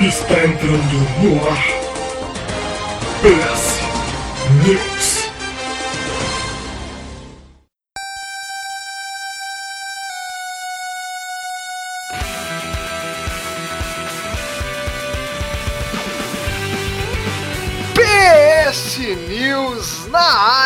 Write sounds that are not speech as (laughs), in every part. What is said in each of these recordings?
Está entrando no ar. PS News.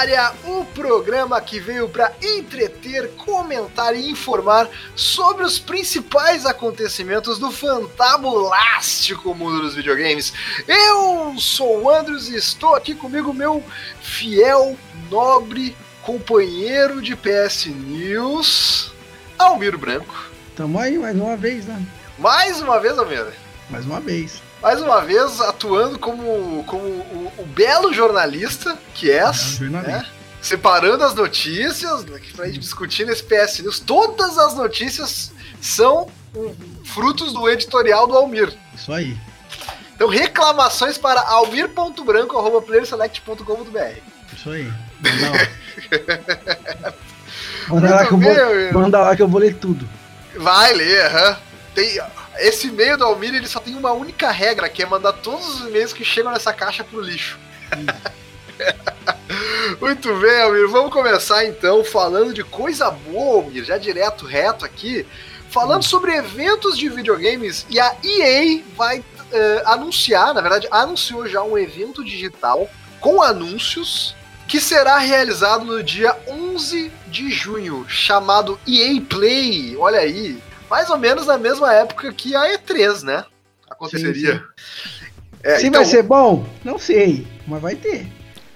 Área, o programa que veio para entreter, comentar e informar sobre os principais acontecimentos do fantabulástico mundo dos videogames. Eu sou o Andros e estou aqui comigo meu fiel, nobre companheiro de PS News, Almiro Branco. Tamo aí mais uma vez, né? Mais uma vez, Almiro. Mais uma vez. Mais uma vez atuando como, como o, o belo jornalista que és, É, né? separando as notícias né, pra gente discutir nesse PS News. Todas as notícias são frutos do editorial do Almir. Isso aí. Então, reclamações para almir.branco.playerselect.com.br. Isso aí. Manda lá. Manda lá, que eu vou, manda lá que eu vou ler tudo. Vai ler, aham. Tem, esse e-mail do Almir ele só tem uma única regra, que é mandar todos os e-mails que chegam nessa caixa pro lixo. (laughs) Muito bem, Almir. Vamos começar então falando de coisa boa, Almir, já direto, reto aqui. Falando sobre eventos de videogames e a EA vai eh, anunciar, na verdade, anunciou já um evento digital com anúncios que será realizado no dia 11 de junho, chamado EA Play. Olha aí, mais ou menos na mesma época que a E3, né? Aconteceria. É, Se então, vai ser bom, não sei, mas vai ter.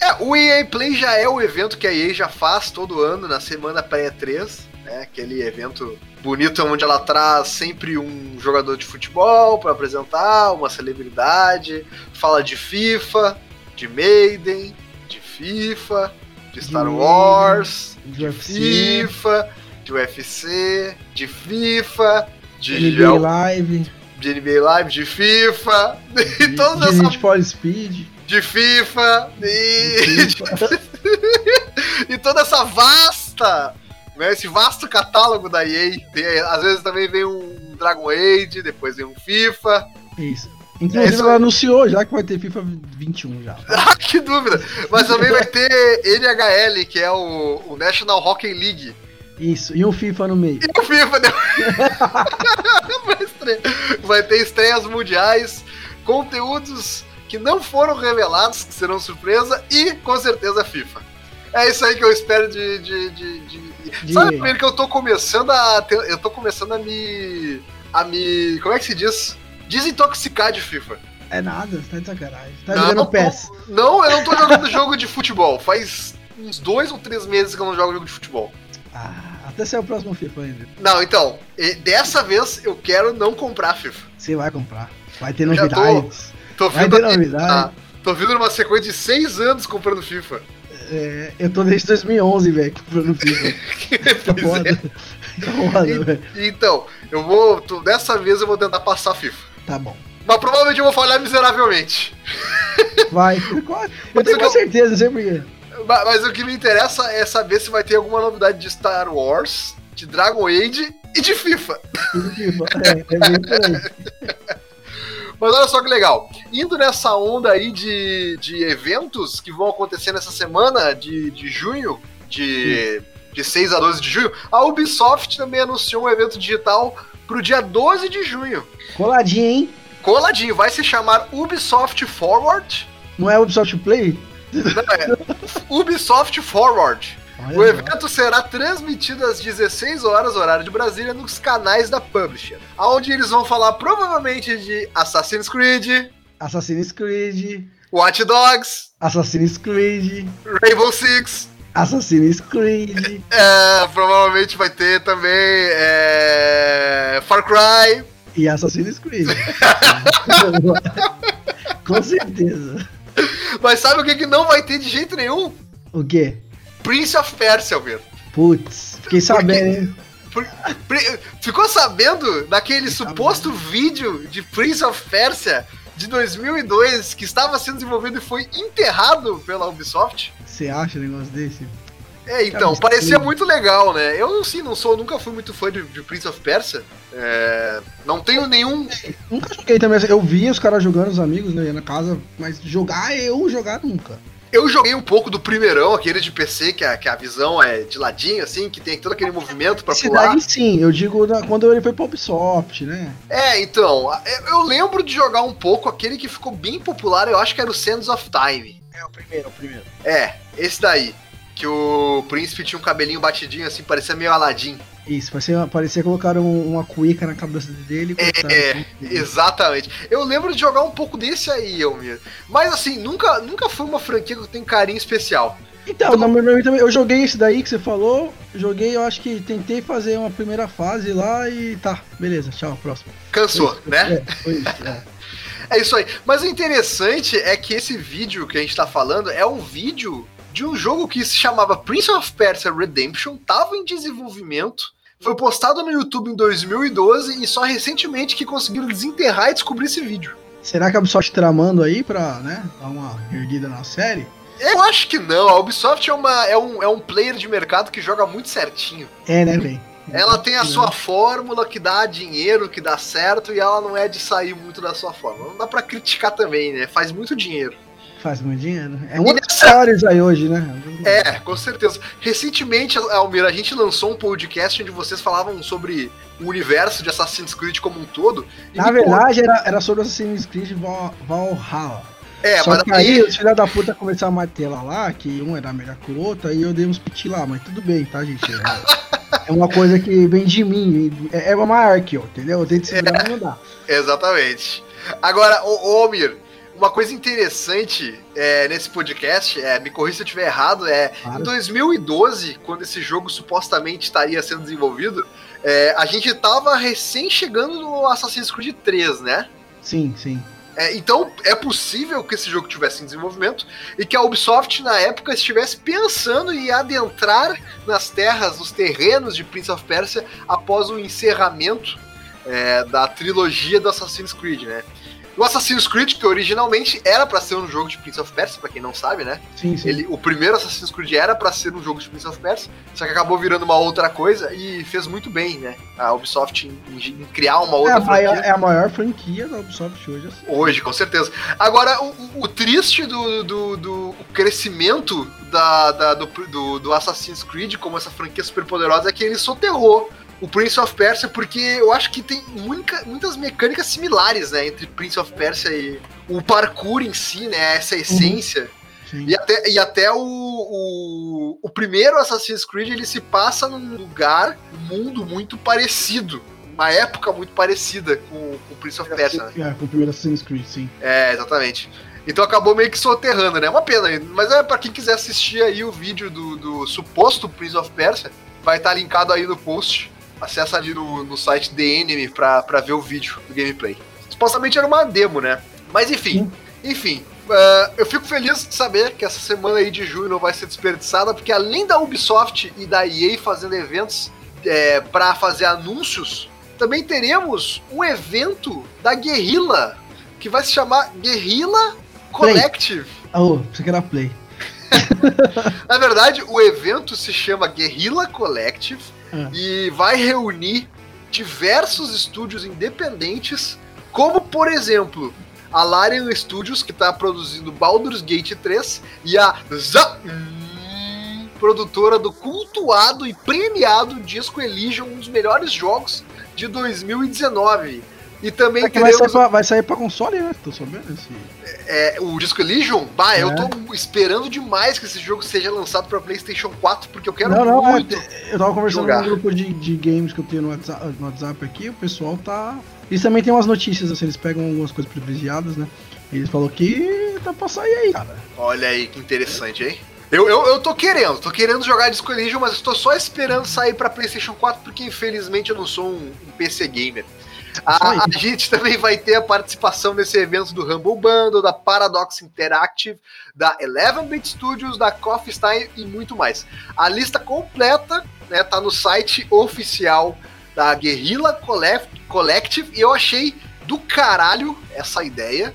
é, o EA Play já é o evento que a EA já faz todo ano na semana pré-E3, né? Aquele evento bonito onde ela traz sempre um jogador de futebol para apresentar, uma celebridade, fala de FIFA, de Maiden, de FIFA, de Star Maiden, Wars, de de. FIFA, de UFC, de FIFA, de, NBA Live, de NBA Live, de FIFA, (laughs) e de, todas de essas for Speed. de FIFA e, FIFA. (laughs) e toda essa vasta, né, esse vasto catálogo da EA. Tem, às vezes também vem um Dragon Age, depois vem um FIFA. Isso. Inclusive, isso ela anunciou já que vai ter FIFA 21 já. (laughs) Ah, que dúvida! Mas também vai ter NHL, que é o, o National Hockey League. Isso, e um FIFA no meio. E o FIFA né? (laughs) vai, ter estreias mundiais, conteúdos que não foram revelados, que serão surpresa, e com certeza FIFA. É isso aí que eu espero de. de, de, de- De- Sabe primeiro que eu tô começando a. ter- Eu tô começando a me. a me. Como é que se diz? Desintoxicar de FIFA. É nada, você tá de sacanagem. Tá Não, jogando PES. Não, eu não tô jogando (laughs) jogo de futebol. Faz uns dois ou três meses que eu não jogo jogo de futebol. Ah, até ser o próximo FIFA ainda. Não, então, dessa vez eu quero não comprar FIFA. Você vai comprar. Vai ter já tô- novidades. Tô Vai ter aqui- novidade. ah, tô vindo numa sequência de seis anos comprando FIFA. É, eu tô desde 2011, velho, comprando FIFA. (laughs) Tá Pois foda. é. Tá foda. Então, eu vou. tô- dessa vez eu vou tentar passar FIFA. Tá bom. Mas provavelmente eu vou falhar miseravelmente. Vai. (laughs) Eu tenho certeza, não sei porquê. Ma- Mas, o que me interessa é saber se vai ter alguma novidade de Star Wars, de Dragon Age e de FIFA. FIFA. É, é bem. (laughs) Mas olha só que legal. Indo nessa onda aí de, de eventos que vão acontecer nessa semana de, de junho, de, de 6 a 12 de junho, a Ubisoft também anunciou um evento digital pro dia 12 de junho. Coladinho, hein? Coladinho, vai se chamar Ubisoft Forward. Não é Ubisoft Play? Não, é Ubisoft Forward. Olha O evento será transmitido às 16 horas, horário de Brasília, nos canais da Publisher. Onde eles vão falar provavelmente de Assassin's Creed, Assassin's Creed. Watch Dogs, Assassin's Creed. Rainbow Six. Assassin's Creed. É, provavelmente vai ter também é, Far Cry. E Assassin's Creed. (laughs) Com certeza. (laughs) Mas sabe o que, que não vai ter de jeito nenhum? O quê? Prince of Persia, Almir. Putz, fiquei sabendo, hein? Por- pri- Ficou sabendo daquele suposto vídeo de Prince of Persia de 2002 que estava sendo desenvolvido e foi enterrado pela Ubisoft? Você acha um negócio desse? É, então, parecia muito legal, né? Eu, sim, não sou, nunca fui muito fã de, de Prince of Persia. É, não tenho nenhum. Nunca joguei também. Eu via os caras jogando, os amigos, né, ia na casa, mas jogar eu jogar nunca. Eu joguei um pouco do primeirão, aquele de PC, que a, que a visão é de ladinho, assim, que tem todo aquele movimento pra Esse pular. daí sim, eu digo quando ele foi pro Ubisoft, né? É, então, eu- eu lembro de jogar um pouco aquele que ficou bem popular, eu acho que era o Sands of Time. É o primeiro, o primeiro. É, esse daí. Que o príncipe tinha um cabelinho batidinho assim, parecia meio Aladdin. Isso, parecia, parecia colocaram uma cuíca na cabeça dele cortaram. É, exatamente. Eu lembro de jogar um pouco desse aí, Elmir. Mas assim, nunca, nunca foi uma franquia que eu tenho carinho especial. Então, minha também, eu joguei esse daí que você falou, joguei, eu acho que tentei fazer uma primeira fase lá e tá, beleza, tchau, próximo. Cansou, né? É, foi isso, é. (laughs) É isso aí. Mas o interessante é que esse vídeo que a gente tá falando é um vídeo de um jogo que se chamava Prince of Persia Redemption, tava em desenvolvimento, foi postado no YouTube em 2012 e só recentemente que conseguiram desenterrar e descobrir esse vídeo. Será que a Ubisoft tramando aí pra, né, dar uma erguida na série? Eu acho que não, a Ubisoft é, uma, é, um, é um player de mercado que joga muito certinho. É, né, velho? Ela tem a sua fórmula que dá dinheiro, que dá certo, e ela não é de sair muito da sua fórmula. Não dá pra criticar também, né? Faz muito dinheiro. Faz muito dinheiro. É nessa- maiores aí hoje, né? É, com certeza. Recentemente, Almir, a gente lançou um podcast onde vocês falavam sobre o universo de Assassin's Creed como um todo. Na verdade, era, era sobre Assassin's Creed Val- Valhalla. É, Só mas que aí aí. os filhos da puta começaram a martelar lá, que um era melhor que o outro, aí eu dei uns piti lá, mas tudo bem, tá, gente? É, (laughs) é uma coisa que vem de mim, é, é uma maior que eu, entendeu? Eu tento segurar, mas não dá. Exatamente. Agora, ô, ô, Almir, uma coisa interessante é, nesse podcast, é, me corrija se eu estiver errado, é Claro. em 2012, quando esse jogo supostamente estaria sendo desenvolvido, é, a gente tava recém chegando no Assassin's Creed 3, né? Sim, sim. É, então é possível que esse jogo tivesse em desenvolvimento e que a Ubisoft na época estivesse pensando em adentrar nas terras, nos terrenos de Prince of Persia após o encerramento é, da trilogia do Assassin's Creed, né? O Assassin's Creed, que originalmente era pra ser um jogo de Prince of Persia, pra quem não sabe, né? Sim, sim. Ele, o primeiro Assassin's Creed era pra ser um jogo de Prince of Persia, só que acabou virando uma outra coisa e fez muito bem, né? A Ubisoft em, em- em criar uma é, outra a maior, franquia. é a maior franquia da Ubisoft hoje. Assim. Hoje, com certeza. Agora, o, o- triste do, do, do- crescimento da, da- do, do, do Assassin's Creed como essa franquia super poderosa é que ele soterrou o Prince of Persia, porque eu acho que tem muita- muitas mecânicas similares, né, entre Prince of Persia e o parkour em si, né, essa essência. Sim. E até, e até o, o, o primeiro Assassin's Creed ele se passa num lugar, um mundo muito parecido. Uma época muito parecida com com o Prince of Persia, né? É, com o primeiro Assassin's Creed, sim. É, exatamente. Então acabou meio que soterrando, né? Uma pena, mas é pra quem quiser assistir aí o vídeo do, do suposto Prince of Persia, vai estar linkado aí no post. Acessa ali no, no site The Enemy pra, pra ver o vídeo do gameplay. Supostamente era uma demo, né? Mas enfim, enfim. ah, eu fico feliz de saber que essa semana aí de junho não vai ser desperdiçada, porque além da Ubisoft e da EA fazendo eventos é, para fazer anúncios, também teremos um evento da Guerrilla, que vai se chamar Guerrilla Collective. Ah, ô, você que era Play. (laughs) Na verdade, o evento se chama Guerrilla Collective Ah. e vai reunir diversos estúdios independentes, como por exemplo a Larian Studios, que está produzindo Baldur's Gate 3, e a Za hum, produtora do cultuado e premiado Disco Elysium, um dos melhores jogos de 2019. E também É que vai, sair teremos pra, vai sair pra console, né? Tô sabendo esse. é, o Disco Elysium. Bah, eu É. tô esperando demais que esse jogo seja lançado para PlayStation 4, porque eu quero Não, não, muito. é, eu tava conversando jogar. no grupo de, de games que eu tenho no WhatsApp, no WhatsApp aqui, o pessoal tá. Eles também tem umas notícias, assim, eles pegam algumas coisas privilegiadas, né? Eles falaram que tá pra sair aí, cara. Olha aí que interessante, hein? Eu, eu, eu tô querendo, tô querendo jogar Disco Elysium, mas estou só esperando sair pra PlayStation 4, porque infelizmente eu não sou um, um PC gamer. A, aí. a gente também vai ter a participação nesse evento do Humble Bundle, da Paradox Interactive, da Eleven Bit Studios, da Coffee Stein e muito mais. A lista completa né, tá no site oficial da Guerrilla Collect- Collective e eu achei do caralho essa ideia.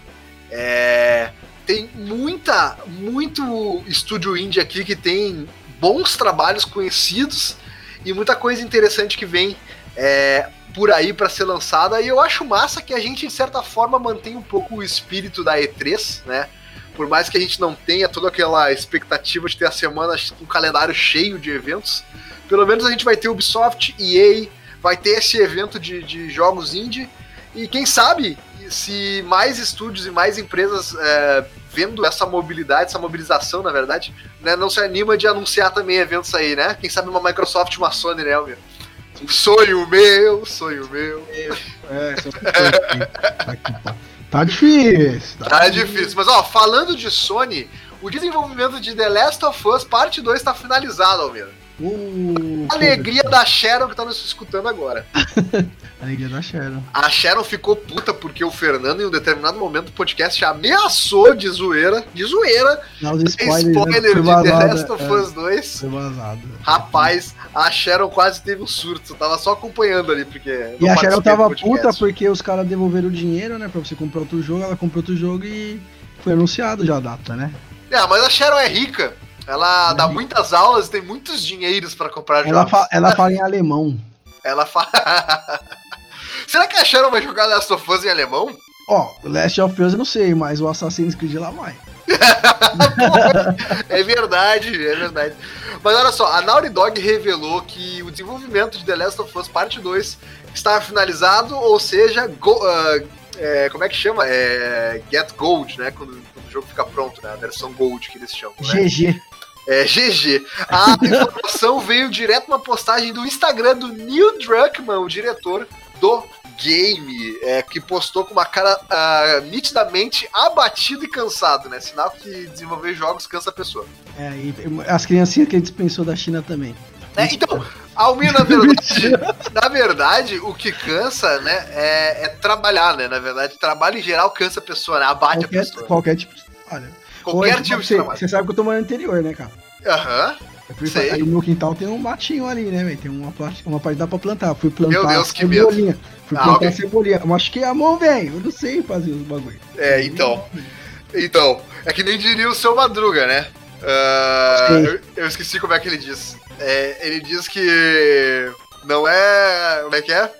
É, tem muita, muito estúdio indie aqui que tem bons trabalhos conhecidos e muita coisa interessante que vem é, por aí para ser lançada. E eu acho massa que a gente, de certa forma, mantém um pouco o espírito da E3, né? Por mais que a gente não tenha toda aquela expectativa de ter a semana um calendário cheio de eventos, pelo menos a gente vai ter Ubisoft, EA, vai ter esse evento de, de jogos indie. E quem sabe se mais estúdios e mais empresas é, vendo essa mobilidade, essa mobilização, na verdade, né, não se anima de anunciar também eventos aí, né? Quem sabe uma Microsoft, uma Sony, né, Elmer? Sonho meu, sonho meu. É, tá, tá difícil. Tá, tá difícil. Mas, ó, falando de Sony, o desenvolvimento de The Last of Us Parte 2 tá finalizado, Almir. Uh, Alegria da Sharon que tá nos escutando agora. (laughs) Alegria da Sharon. A Sharon ficou puta porque o Fernando, em um determinado momento do podcast, ameaçou de zoeira, de zoeira, Não, spoiler, spoiler né? de The Last of é, Us 2. Foi vazado. Rapaz, a Sharon quase teve um surto. Tava só acompanhando ali, porque. E a Sharon tava puta porque os caras devolveram o dinheiro, né? Pra você comprar outro jogo. Ela comprou outro jogo e foi anunciado já a data, né? É, mas a Sharon é rica. Ela dá muitas aulas e tem muitos dinheiros para comprar ela jogos. Fa ela fala em alemão. Ela fala. (laughs) Será que a Sharon vai jogar Last of Us em alemão? Ó, o Last of Us eu não sei, mas o Assassin's Creed lá vai. (laughs) é verdade, é verdade. Mas olha só, a Naughty Dog revelou que o desenvolvimento de The Last of Us Parte 2 está finalizado, ou seja, go, uh, é, como é que chama? É, Get Gold, né? Quando, quando, o jogo fica pronto, né? A versão Gold que eles chamam. Né? GG. É, GG. A (laughs) informação veio direto uma postagem do Instagram do Neil Druckmann, o diretor do game, é, que postou com uma cara uh, nitidamente abatido e cansado, né? Sinal que desenvolver jogos cansa a pessoa. É, e as criancinhas que ele dispensou da China também. É, então, Almir, na verdade, (laughs) na verdade, o que cansa, né, é, é, trabalhar, né? Na verdade, trabalho em geral cansa a pessoa, né? Abate qualquer, a pessoa. Qualquer tipo de trabalho. Qualquer tipo de você, trabalho. Você sabe que eu tô morando no interior, né, cara? Aham. Uhum. Aí no quintal tem um matinho ali, né, velho? Tem uma parte, uma parte dá pra plantar. Fui plantar Meu Deus, que cebolinha. medo. Fui plantar ah, okay. cebolinha. Machuquei a mão, velho. Eu não sei fazer os bagulho. É, então. Então, é que nem diria o seu Madruga, né? Uh, eu, eu, esqueci como é que ele diz. É, ele diz que não é. Como é que é?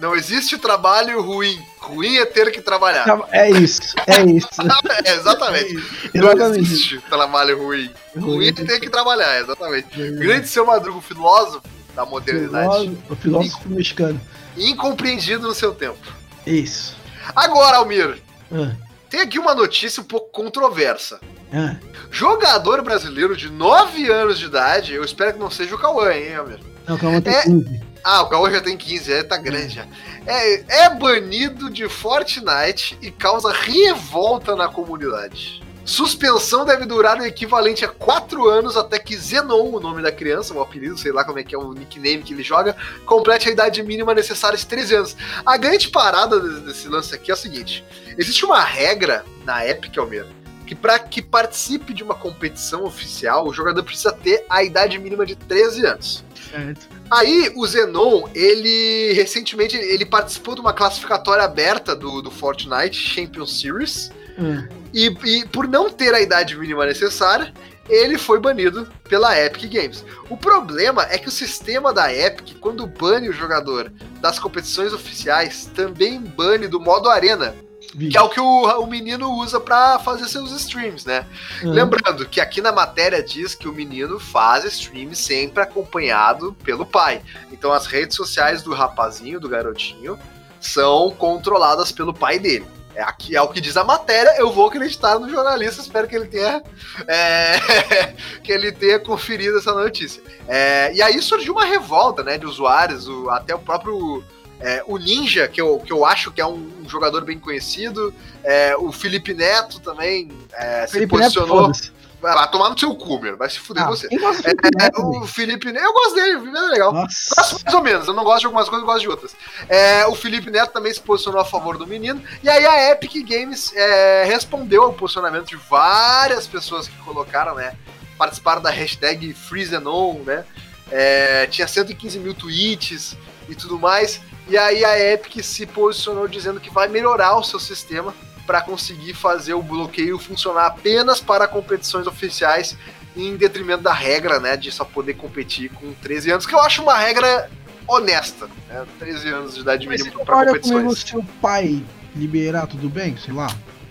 Não existe trabalho ruim. Ruim é ter que trabalhar. É isso, é isso. (laughs) é, exatamente. É Não exatamente. existe trabalho ruim. Ruim é ter que trabalhar, exatamente. É. Grande seu Madruga, filósofo da modernidade. O filósofo Inc mexicano. Incompreendido no seu tempo. Isso. Agora, Almir. Ah. Tem aqui uma notícia um pouco controversa. Ah. Jogador brasileiro de 9 anos de idade, eu espero que não seja o Cauã, hein, Almir? Não, o Cauã tem é... 15. Ah, o Cauã já tem 15, é, tá grande já. É, é banido de Fortnite e causa revolta na comunidade. Suspensão deve durar o equivalente a 4 anos até que Zenon, o nome da criança, o apelido, sei lá como é que é o nickname que ele joga, complete a idade mínima necessária de 13 anos. A grande parada desse lance aqui é o seguinte: existe uma regra na Epic, Almeida, que para que participe de uma competição oficial, o jogador precisa ter a idade mínima de 13 anos. Certo. Aí o Zenon, ele recentemente ele participou de uma classificatória aberta do, do Fortnite Champion Series. Hum. E, e por não ter a idade mínima necessária, ele foi banido pela Epic Games. O problema é que o sistema da Epic, quando bane o jogador das competições oficiais, também bane do modo arena. Que é o que o, o menino usa para fazer seus streams, né? Uhum. Lembrando que aqui na matéria diz que o menino faz streams sempre acompanhado pelo pai. Então as redes sociais do rapazinho, do garotinho, são controladas pelo pai dele. É, aqui é o que diz a matéria, eu vou acreditar no jornalista, espero que ele tenha é, (laughs) que ele tenha conferido essa notícia. É, e aí surgiu uma revolta né, de usuários, o, até o próprio é, o Ninja, que eu, que eu acho que é um, um jogador bem conhecido. É, o Felipe Neto também é, se Felipe posicionou. Neto, vai lá tomar no seu cu, meu. Vai se fuder ah, você. É, Felipe Neto, o? Felipe Neto, eu gosto dele, o Felipe Neto é legal. Nossa. Gosto mais ou menos, eu não gosto de algumas coisas, eu gosto de outras. É, o Felipe Neto também se posicionou a favor do menino. E aí a Epic Games é, respondeu ao posicionamento de várias pessoas que colocaram, né? Participaram da hashtag FreeZenon, né? É, tinha 115 mil tweets e tudo mais. E aí a Epic se posicionou dizendo que vai melhorar o seu sistema para conseguir fazer o bloqueio funcionar apenas para competições oficiais em detrimento da regra, né, de só poder competir com 13 anos, que eu acho uma regra honesta, né, 13 anos de idade Mas mínima para competições. se o pai liberar tudo bem? Sei lá.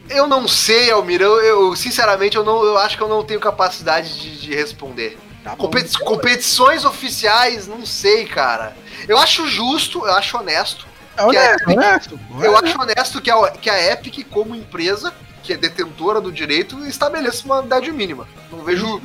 Eu não sei, Almir, eu, eu, sinceramente eu, não, eu acho que eu não tenho capacidade de, de responder. Tá bom. Competi- competições oficiais, não sei, cara. Eu acho justo, eu acho honesto. É honesto, é- honesto. Eu acho honesto que a, que a Epic, como empresa, que é detentora do direito, estabeleça uma idade mínima. Não vejo,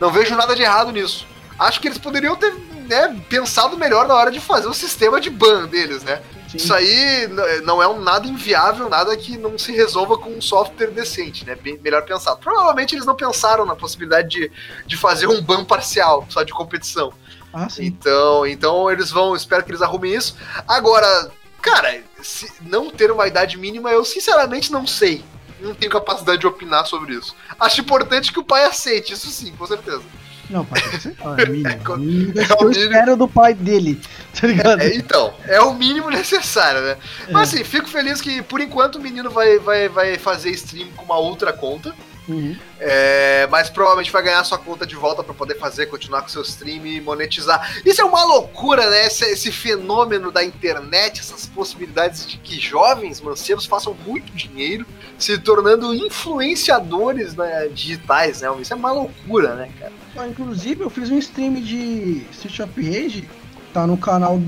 não vejo nada de errado nisso. Acho que eles poderiam ter né, pensado melhor na hora de fazer o sistema de ban deles, né? Sim. Isso aí n- não é um nada inviável, nada que não se resolva com um software decente, né? Bem, melhor pensado. Provavelmente eles não pensaram na possibilidade de, de fazer um ban parcial, só de competição. Ah, sim. Então, então eles vão, espero que eles arrumem isso. Agora, cara, se não ter uma idade mínima, eu sinceramente não sei. Não tenho capacidade de opinar sobre isso. Acho importante que o pai aceite, isso sim, com certeza. Não, pai, tem que ser é mínimo. (laughs) co- Mínimo é o eu mínimo. espero do pai dele, tá ligado? É, então, é o mínimo necessário, né? Mas assim, fico feliz que por enquanto o menino vai, vai, vai fazer stream com uma outra conta. Uhum. É, mas provavelmente vai ganhar sua conta de volta pra poder fazer, continuar com seu stream e monetizar. Isso é uma loucura, né? Esse, esse fenômeno da internet, essas possibilidades de que jovens mancebos façam muito dinheiro se tornando influenciadores né, digitais, né? Isso é uma loucura, né, cara? Ah, Inclusive, eu fiz um stream de Street of Rage, tá no canal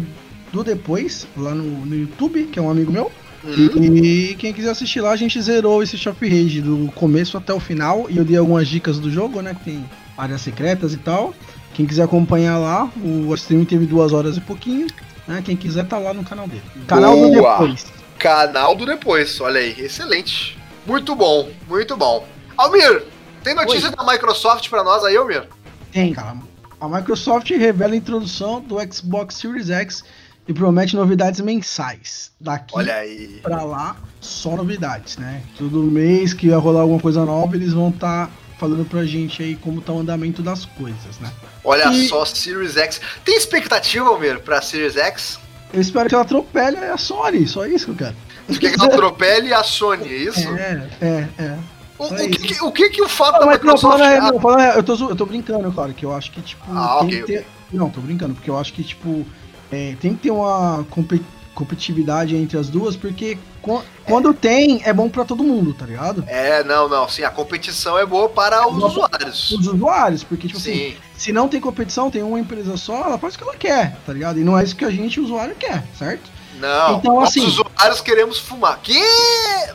do Depois, lá no, no YouTube, que é um amigo meu. Uhum. E quem quiser assistir lá, a gente zerou esse of Rage do começo até o final. E eu dei algumas dicas do jogo, né? Que tem áreas secretas e tal. Quem quiser acompanhar lá, o stream teve duas horas e pouquinho. Né? Quem quiser tá lá no canal dele. Canal do Boa. Depois. Canal do Depois, olha aí, excelente. Muito bom, muito bom. Almir, tem notícia da Microsoft pra nós aí, Almir? Tem, cara. A Microsoft revela a introdução do Xbox Series X e promete novidades mensais. Daqui pra lá, só novidades, né? Todo mês que vai rolar alguma coisa nova, eles vão estar falando pra gente aí como tá o andamento das coisas, né? Olha E- só, Series X. Tem expectativa, Almir, pra Series X? Eu espero que ela atropele a Sony, só isso que eu quero. Tu quer que ela atropele a Sony, é isso? É, é, é. O, o que, que- o que que o fato Não, da mas não, Microsoft... falando, não, falando, eu, tô, eu tô brincando, claro, que eu acho que, tipo, Ah, tem ok, que ter. Não, tô brincando, porque eu acho que, tipo, é, tem que ter uma compe- competitividade entre as duas, porque qu- quando tem, é bom pra todo mundo, tá ligado? É, não, não, sim, a competição é boa para os usuários. Os usuários, porque, tipo assim, Sim, se não tem competição, tem uma empresa só, ela faz o que ela quer, tá ligado? E não é isso que a gente, usuário, quer, certo? não, Então, assim- usuários queremos fumar. Que?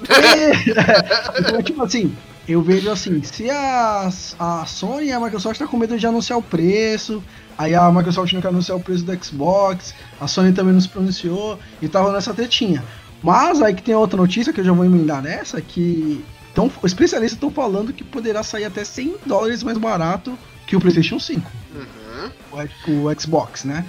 (laughs) então, tipo assim, eu vejo assim, se a, a Sony e a Microsoft tá com medo de anunciar o preço, aí a Microsoft não quer anunciar o preço do Xbox, a Sony também não se pronunciou, e tava nessa tretinha. Mas aí que tem outra notícia que eu já vou emendar nessa, que tão, especialistas estão falando que poderá sair até 100 dólares mais barato que o PlayStation 5, Uhum. o, o Xbox, né?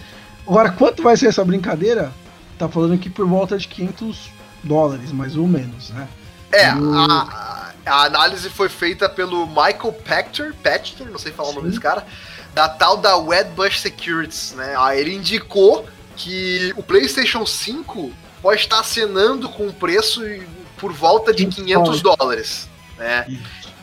Agora, quanto vai ser essa brincadeira? Tá falando aqui por volta de 500 dólares, mais ou menos, né? É, a, a análise foi feita pelo Michael Pachter, Pachter, não sei falar o nome Sim. desse cara, da tal da Wedbush Securities, né? Aí ele indicou que o PlayStation 5 pode estar acenando com um preço por volta de 500 dólares, né?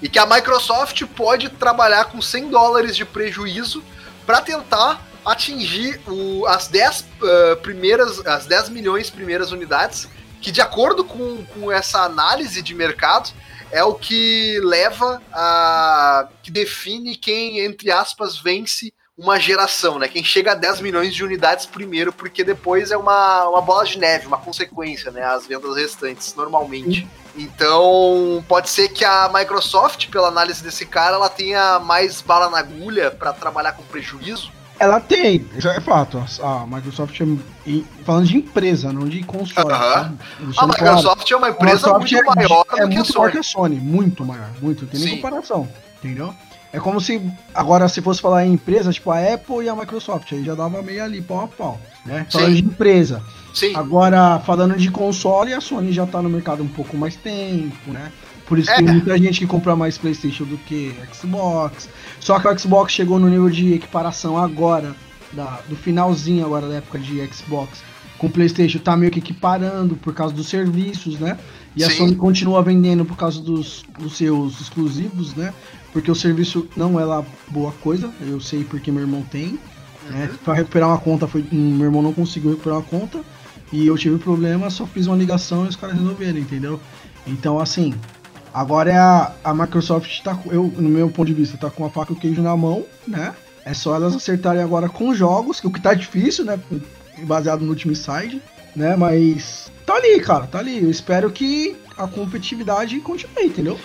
E que a Microsoft pode trabalhar com 100 dólares de prejuízo para tentar atingir o- as 10 ah, primeiras, as 10 milhões primeiras unidades, que de acordo com, com essa análise de mercado é o que leva a que define quem entre aspas vence uma geração, né? Quem chega a 10 milhões de unidades primeiro, porque depois é uma, uma bola de neve, uma consequência, né? As vendas restantes, normalmente. Então, pode ser que a Microsoft, pela análise desse cara, ela tenha mais bala na agulha para trabalhar com prejuízo. Ela tem, isso é fato. A a Microsoft, é, falando de empresa, não de console. Aham. tá? A Deixando claro. Microsoft é uma A empresa Microsoft muito é, maior é do que a muito maior Sony. que a Sony, muito maior, muito, não tem nem Sim. comparação, entendeu? É como se, agora se fosse falar em empresa, tipo a Apple e a Microsoft, aí já dava meio ali, pau a pau, né? Falando Sim. de empresa. Sim, Agora, falando de console, a Sony já tá no mercado um pouco mais tempo, né? Por isso É. tem muita gente que compra mais Playstation do que Xbox. Só que o Xbox chegou no nível de equiparação agora, da- do finalzinho agora da época de Xbox, com o PlayStation tá meio que equiparando por causa dos serviços, né? E a Sim. Sony continua vendendo por causa dos, dos seus exclusivos, né? Porque o serviço não é lá boa coisa, eu sei porque meu irmão tem. Né? Pra recuperar uma conta, foi, hum, meu irmão não conseguiu recuperar uma conta. E eu tive problema, só fiz uma ligação e os caras resolveram, entendeu? Então, assim, agora é a, a Microsoft tá eu, no meu ponto de vista, tá com a faca e o queijo na mão, né? É só elas acertarem agora com jogos, que o que tá difícil, né? Baseado no último side, né? Mas tá ali, cara, tá ali. Eu espero que a competitividade continue, entendeu?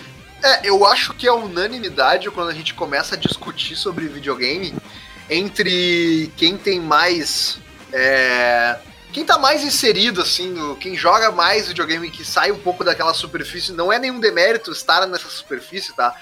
É, eu acho que é unanimidade quando a gente começa a discutir sobre videogame entre quem tem mais. É, quem tá mais inserido, assim, no- quem joga mais videogame, que sai um pouco daquela superfície, não é nenhum demérito estar nessa superfície, tá?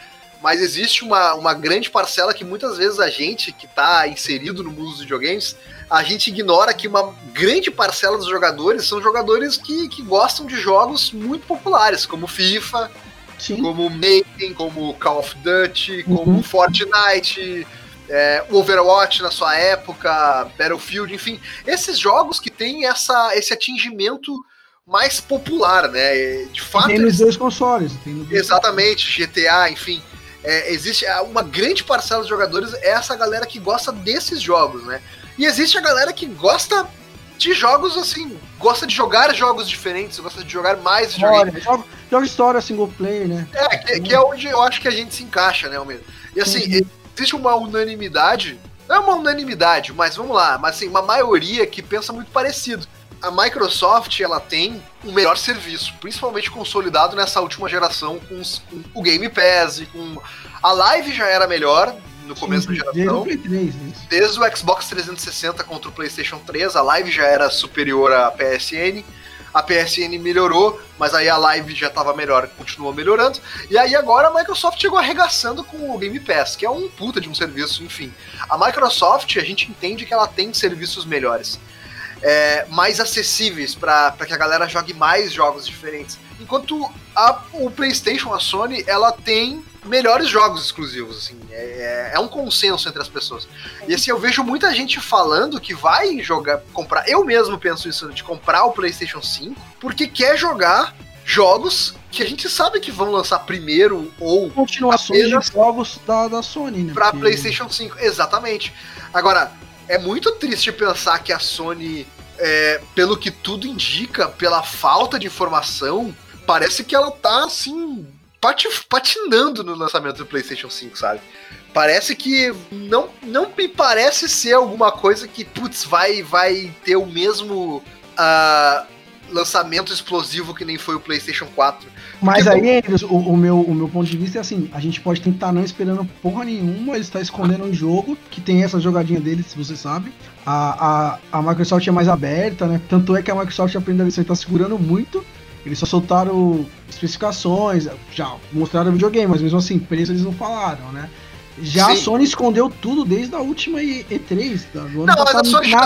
Mas existe uma, uma grande parcela que muitas vezes a gente que tá inserido no mundo dos videogames, a gente ignora que uma grande parcela dos jogadores são jogadores que, que gostam de jogos muito populares, como FIFA, Sim. como Maiden, como Call of Duty, Uhum. como Fortnite, é, Overwatch na sua época, Battlefield, enfim, esses jogos que têm essa, esse atingimento mais popular, né? De fato, Tem nos dois consoles. Tem nos dois exatamente, GTA, enfim. É, existe uma grande parcela dos jogadores, é essa galera que gosta desses jogos, né? E existe a galera que gosta de jogos assim, gosta de jogar jogos diferentes, gosta de jogar mais. História, joga, joga história single player, né? É, que, que é onde eu acho que a gente se encaixa, né, Almeida? E assim, Uhum. Existe uma unanimidade, não é uma unanimidade, mas vamos lá, mas assim, uma maioria que pensa muito parecido. A Microsoft, ela tem um melhor serviço, principalmente consolidado nessa última geração com, os- com o Game Pass e com... A Live já era melhor no começo da Desde o geração. Play 3, né? Desde o Xbox 360 contra o PlayStation 3, a Live já era superior à PSN. A PSN melhorou, mas aí a Live já estava melhor, continuou melhorando. E aí agora a Microsoft chegou arregaçando com o Game Pass, que é um puta de um serviço, enfim. A Microsoft, a gente entende que ela tem serviços melhores. é, mais acessíveis para que a galera jogue mais jogos diferentes. Enquanto a, o PlayStation, a Sony, ela tem melhores jogos exclusivos, assim, é, é um consenso entre as pessoas. E assim, eu vejo muita gente falando que vai jogar, comprar, eu mesmo penso isso, de comprar o PlayStation 5, porque quer jogar jogos que a gente sabe que vão lançar primeiro ou Continuações de jogos da, da Sony, né? Pra Porque- PlayStation 5, exatamente. Agora, é muito triste pensar que a Sony, é, pelo que tudo indica, pela falta de informação, parece que ela tá assim. Pati- patinando no lançamento do PlayStation 5, sabe? Parece que não, não me parece ser alguma coisa que, putz, vai, vai ter o mesmo ah, lançamento explosivo que nem foi o PlayStation 4. Mas Porque- aí, o, o meu, o meu ponto de vista é assim: a gente pode tentar não esperando porra nenhuma, ele está escondendo um jogo que tem essa jogadinha dele, se você sabe. A, a, a Microsoft é mais aberta, né? Tanto é que a Microsoft aprendeu isso, está segurando muito. Eles só soltaram especificações, já mostraram o videogame, mas mesmo assim, preço eles não falaram, né? Já a Sim. Sony escondeu tudo desde a última E- E3, da- do ano Não, mas a Sony, já,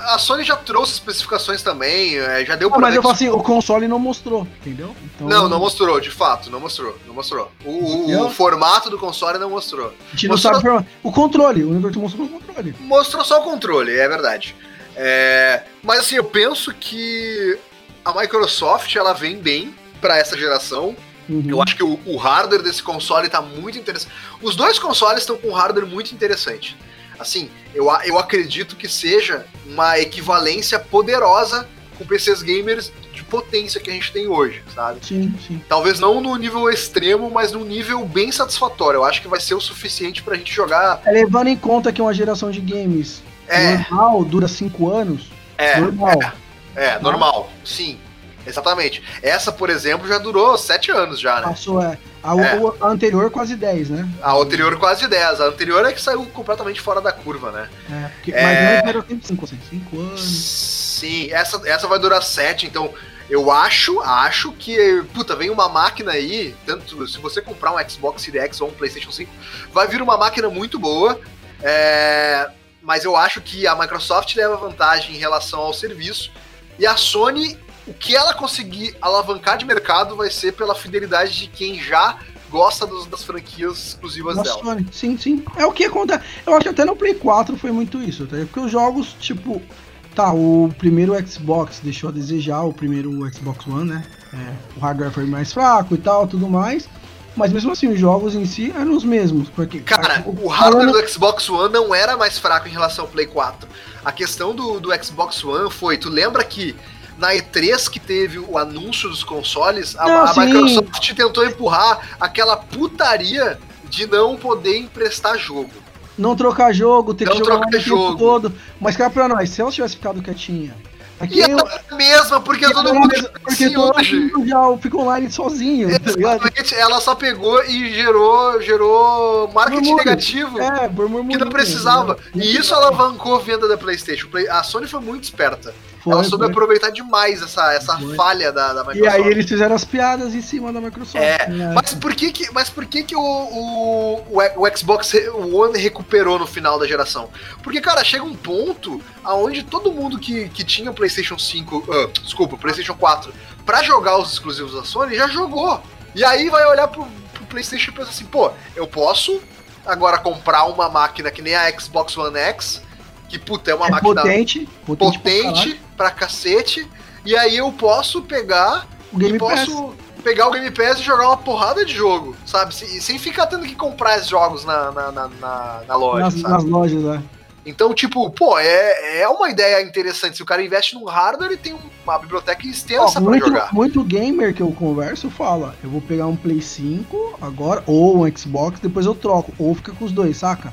a, a Sony já trouxe especificações também, é, já deu Ah, mas eu falo assim, o console não mostrou, entendeu? Então, Não, não mostrou, de fato, não mostrou, não mostrou. O, o- o formato do console não mostrou. A gente não mostrou- sabe O controle, o que mostrou o controle. Mostrou só o controle, é verdade. É, mas assim, eu penso que a Microsoft ela vem bem pra essa geração. Uhum. Eu acho que o, o hardware desse console tá muito interessante. Os dois consoles estão com um hardware muito interessante. Assim, eu, eu acredito que seja uma equivalência poderosa com PCs gamers de potência que a gente tem hoje, sabe? Sim, sim. Talvez não no nível extremo, mas num nível bem satisfatório. Eu acho que vai ser o suficiente pra gente jogar. É, levando em conta que uma geração de games É, normal dura 5 anos, é, normal. é, normal. Sim, exatamente. Essa, por exemplo, já durou 7 anos já, né? Passou, é. A, É. a anterior quase 10, né? A anterior quase 10. A anterior é que saiu completamente fora da curva, né? É, porque, É. Mas não era tempo 5, assim, 5 anos. Sim, essa, essa vai durar 7, então eu acho, acho que, puta, vem uma máquina aí, tanto se você comprar um Xbox Series X ou um PlayStation 5, vai vir uma máquina muito boa, é, mas eu acho que a Microsoft leva vantagem em relação ao serviço, e a Sony, o que ela conseguir alavancar de mercado vai ser pela fidelidade de quem já gosta dos- das franquias exclusivas Da dela. Sony. Sim, sim. É o que acontece. Eu acho que até no Play 4 foi muito isso. Tá? Porque os jogos, tipo, Tá, o primeiro Xbox deixou a desejar, o primeiro Xbox One, né? É, o hardware foi mais fraco e tal, tudo mais. Mas mesmo assim, os jogos em si eram os mesmos. Porque, Cara, o hardware do Xbox One não era mais fraco em relação ao Play 4. A questão do, do Xbox One foi, tu lembra que na E3 que teve o anúncio dos consoles, a, Não, a sim. Microsoft tentou empurrar aquela putaria de não poder emprestar jogo. Não trocar jogo, ter Não que jogar trocar o jogo. todo. Mas cá pra nós, se ela tivesse ficado quietinha. Aqui E eu, ela é a mesma, porque eu- todo mundo porque assim todo mundo já fica online sozinho, tá? Exatamente, ela só pegou e gerou, gerou marketing Murmúrio. negativo. É, Que não precisava. E isso alavancou a venda da PlayStation. Play- A Sony foi muito esperta. Foi, ela soube foi. aproveitar demais essa, essa Foi. falha da, da E Microsoft. aí eles fizeram as piadas em cima da Microsoft. É, né? Mas por que que, mas por que, que o, o, o, Xbox One recuperou no final da geração? Porque, cara, chega um ponto aonde todo mundo que, que tinha o PlayStation 5, ah, desculpa, o PlayStation 4, pra jogar os exclusivos da Sony, já jogou. E aí vai olhar pro, pro PlayStation e pensa assim, pô, eu posso agora comprar uma máquina que nem a Xbox One X, que, puta, é uma É máquina potente, potente, pra potente pra cacete, e aí eu posso pegar O Game e Pass. posso pegar o Game Pass e jogar uma porrada de jogo, sabe? Se- sem ficar tendo que comprar esses jogos na, na, na, na- na loja, nas, sabe? nas lojas, né? Então, tipo, pô, é, é uma ideia interessante. Se o cara investe num hardware, ele tem uma biblioteca extensa Ó, pra muito, jogar. muito gamer que eu converso fala, eu vou pegar um Play 5 agora, ou um Xbox, depois eu troco. Ou fica com os dois, saca?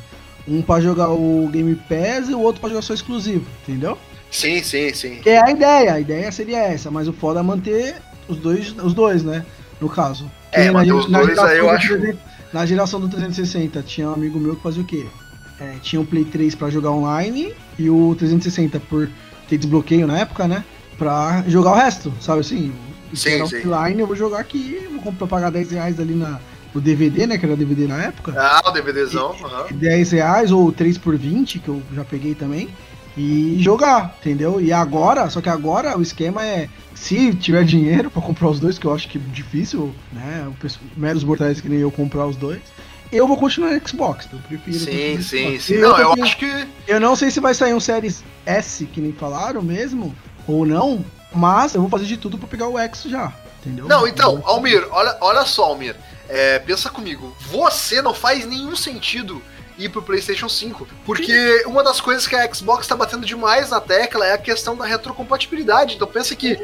Um pra jogar o Game Pass e o outro pra jogar só exclusivo, entendeu? Sim, sim, sim. Que é a ideia, a ideia seria essa, mas o foda é manter os dois, os dois, né? No caso. É, manter na, os dois, aí eu geração do acho- 300 Na geração do 360, tinha um amigo meu que fazia o quê? É, tinha o Play 3 pra jogar online e o 360 por ter desbloqueio na época, né? Pra jogar o resto, sabe assim? Sim, sim. offline, eu vou jogar aqui, vou comprar, pagar 10 reais ali na, no DVD, né? Que era DVD na época. Ah, o DVDzão. aham. 10 reais ou 3 por 20, que eu já peguei também, e jogar, entendeu? E agora, só que agora o esquema é, se tiver (laughs) dinheiro pra comprar os dois, que eu acho que é difícil, né? o Meros mortais que nem eu comprar os dois, eu vou continuar no Xbox, eu prefiro. Sim, sim, sim. Eu Não, eu acho que. eu não sei se vai sair um Series S, que nem falaram mesmo, ou não, mas eu vou fazer de tudo pra pegar o X já, entendeu? Não, então, Almir, olha, olha só, Almir. É, pensa comigo. Você não faz nenhum sentido ir pro PlayStation 5. Porque uma das coisas que a Xbox tá batendo demais na tecla é a questão da retrocompatibilidade. Então pensa que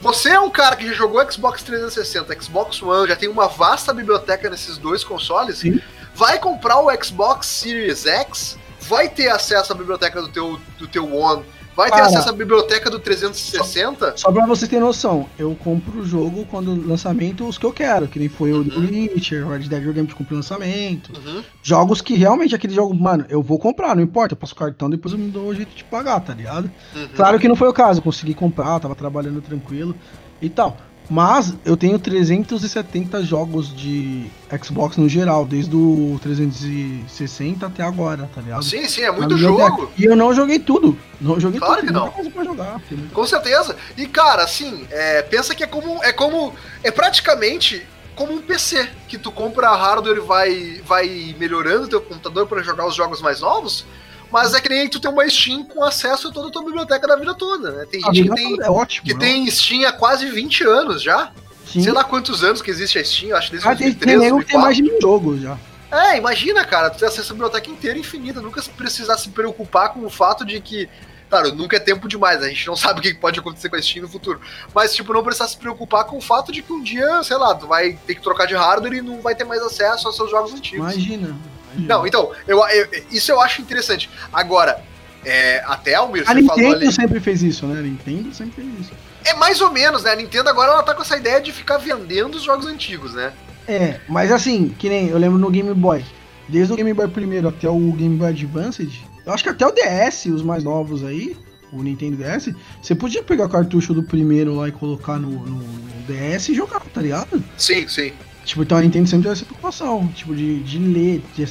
você é um cara que já jogou Xbox 360, Xbox One, já tem uma vasta biblioteca nesses dois consoles, Sim. vai comprar o Xbox Series X, vai ter acesso à biblioteca do teu, do teu One, vai ter Cara. acesso à biblioteca do 360. Só pra você ter noção, eu compro o jogo quando lançamento os que eu quero, que nem foi o Uhum. The Witcher, o Red Dead Redemption comprei lançamento. Uhum. Jogos que realmente aquele jogo, mano, eu vou comprar, não importa, eu passo o cartão, depois eu me dou o jeito de pagar, tá ligado? Uhum. Claro que não foi o caso, eu consegui comprar, tava trabalhando tranquilo e tal. Mas eu tenho 370 jogos de Xbox no geral, desde o 360 até agora, tá ligado? Sim, sim, é muito jogo. E eu não joguei tudo. Não joguei Claro tudo. que não. coisa pra jogar. Com certeza. E cara, assim, é, pensa que é como. É como. É praticamente como um PC. Que tu compra hardware e vai, vai melhorando teu computador para jogar os jogos mais novos. Mas é que nem tu tem uma Steam com acesso a toda a tua biblioteca da vida toda, né? Tem gente que tem, é ótimo. que é tem Steam há quase 20 anos já. Sim. Sei lá quantos anos que existe a Steam, acho desde Ah, tem, 2013, tem nego que tem 2004. mais de mil jogos já. É, imagina, cara, tu ter acesso à biblioteca inteira infinita, nunca precisar se preocupar com o fato de que. Claro, nunca é tempo demais, a gente não (laughs) sabe o que pode acontecer com a Steam no futuro. Mas, tipo, não precisar se preocupar com o fato de que um dia, sei lá, tu vai ter que trocar de hardware e não vai ter mais acesso aos seus jogos antigos. Imagina. Não, então, eu, eu- isso eu acho interessante. Agora, é, até Almir, A você falou Nintendo ali. sempre fez isso, né? A Nintendo sempre fez isso. É mais ou menos, né? A Nintendo agora ela tá com essa ideia de ficar vendendo os jogos antigos, né? É, mas assim, que nem eu lembro no Game Boy. Desde o Game Boy primeiro até o Game Boy Advanced, eu acho que até o DS, os mais novos aí, o Nintendo DS, você podia pegar o cartucho do primeiro lá e colocar no, no- no DS e jogar, tá ligado? Sim, sim. Tipo, então a Nintendo sempre teve essa preocupação, tipo, de, de ler. De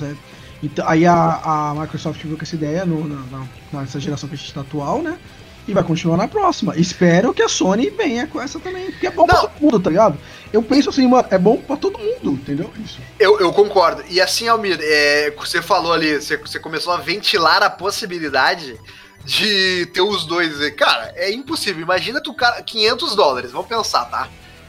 então, aí a, a Microsoft veio com essa ideia no, na, na- nessa geração que a gente tá atual, né? E vai continuar na próxima. Espero que a Sony venha com essa também, porque é bom pra Não. todo mundo, tá ligado? Eu penso assim, mano, é bom pra todo mundo, entendeu? Isso. Eu, eu concordo. E assim, Almir, é, você falou ali, você, você começou a ventilar a possibilidade de ter os dois. Cara, é impossível. Imagina tu, cara, 500 dólares, vamos pensar, tá?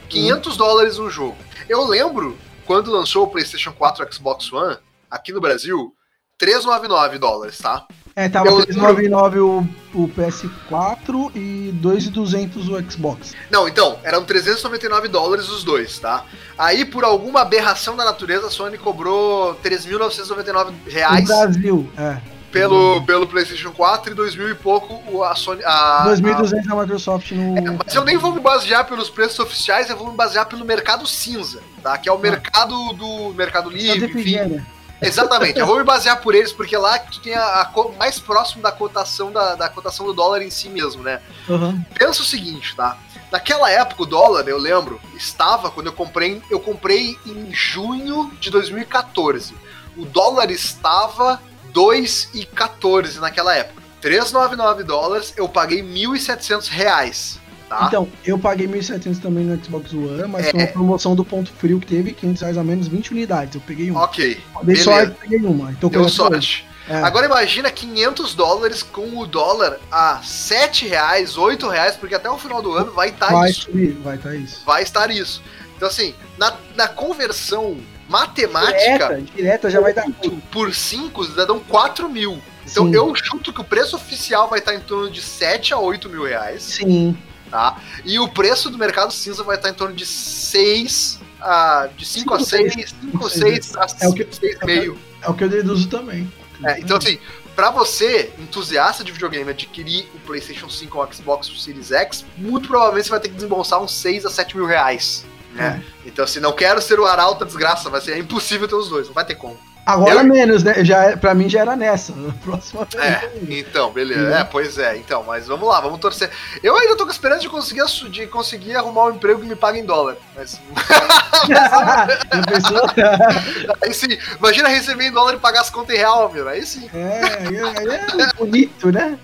500 dólares um jogo. Eu lembro quando lançou o PlayStation 4 e Xbox One, aqui no Brasil, 399 dólares, tá? É, tava Eu- 399 o, o PS4 e 2,200 o Xbox. Não, então, eram 399 dólares os dois, tá? Aí, por alguma aberração da natureza, a Sony cobrou 3.999 No reais Brasil, é. Pelo, pelo PlayStation 4 e 2 mil e pouco a Sony. A, 2.200 a Microsoft no. a- mas eu nem vou me basear pelos preços oficiais, eu vou me basear pelo mercado cinza, tá? Que é o mercado do Mercado Só Livre, enfim. Exatamente, eu vou me basear por eles, porque lá que tu tem a, a mais próximo da cotação da, da cotação do dólar em si mesmo, né? Aham. Pensa o seguinte, tá? Naquela época o dólar, eu lembro, estava quando eu comprei, eu comprei em junho de 2014. O dólar estava 2,14 naquela época. 399 dólares, eu paguei 1.700 reais, tá? Então, eu paguei 1.700 também no Xbox One, mas É. foi uma promoção do ponto frio que teve 500 reais a menos, 20 unidades. Eu peguei uma. ok, Dei sorte, peguei uma. Então, deu sorte. É. Agora imagina 500 dólares com o dólar a 7 reais, 8 reais, porque até o final do ano vai estar vai isso. subir, vai estar isso. Vai estar isso. Então assim, na, na conversão matemática, Direta, direta já vai dar. por 5 dão 4 mil. Então Sim. eu chuto que o preço oficial vai estar em torno de 7 a 8 mil reais, Sim. tá? E o preço do mercado cinza vai estar em torno de 6 a. de 5 a Cinco, 6, seis. 5 a Cinco, 6 a É o que- 6,5. É o que eu deduzo também. É, então, assim, pra você, entusiasta de videogame, adquirir o PlayStation 5 ou o Xbox Series X, muito provavelmente você vai ter que desembolsar uns 6 a 7 mil reais. Né? Então, assim, não quero ser o arauto desgraça, mas assim, é impossível ter os dois, não vai ter como. Agora Eu- menos, né? Já, é- pra mim já era nessa. Na (laughs) próxima É, então, beleza. É, pois é, então, mas vamos lá, vamos torcer. Eu ainda tô com esperança de conseguir, de conseguir arrumar um emprego que me pague em dólar. Mas (laughs) (laughs) aí sim, imagina receber em dólar e pagar as contas em real, meu. Aí sim. É, é, é bonito, né?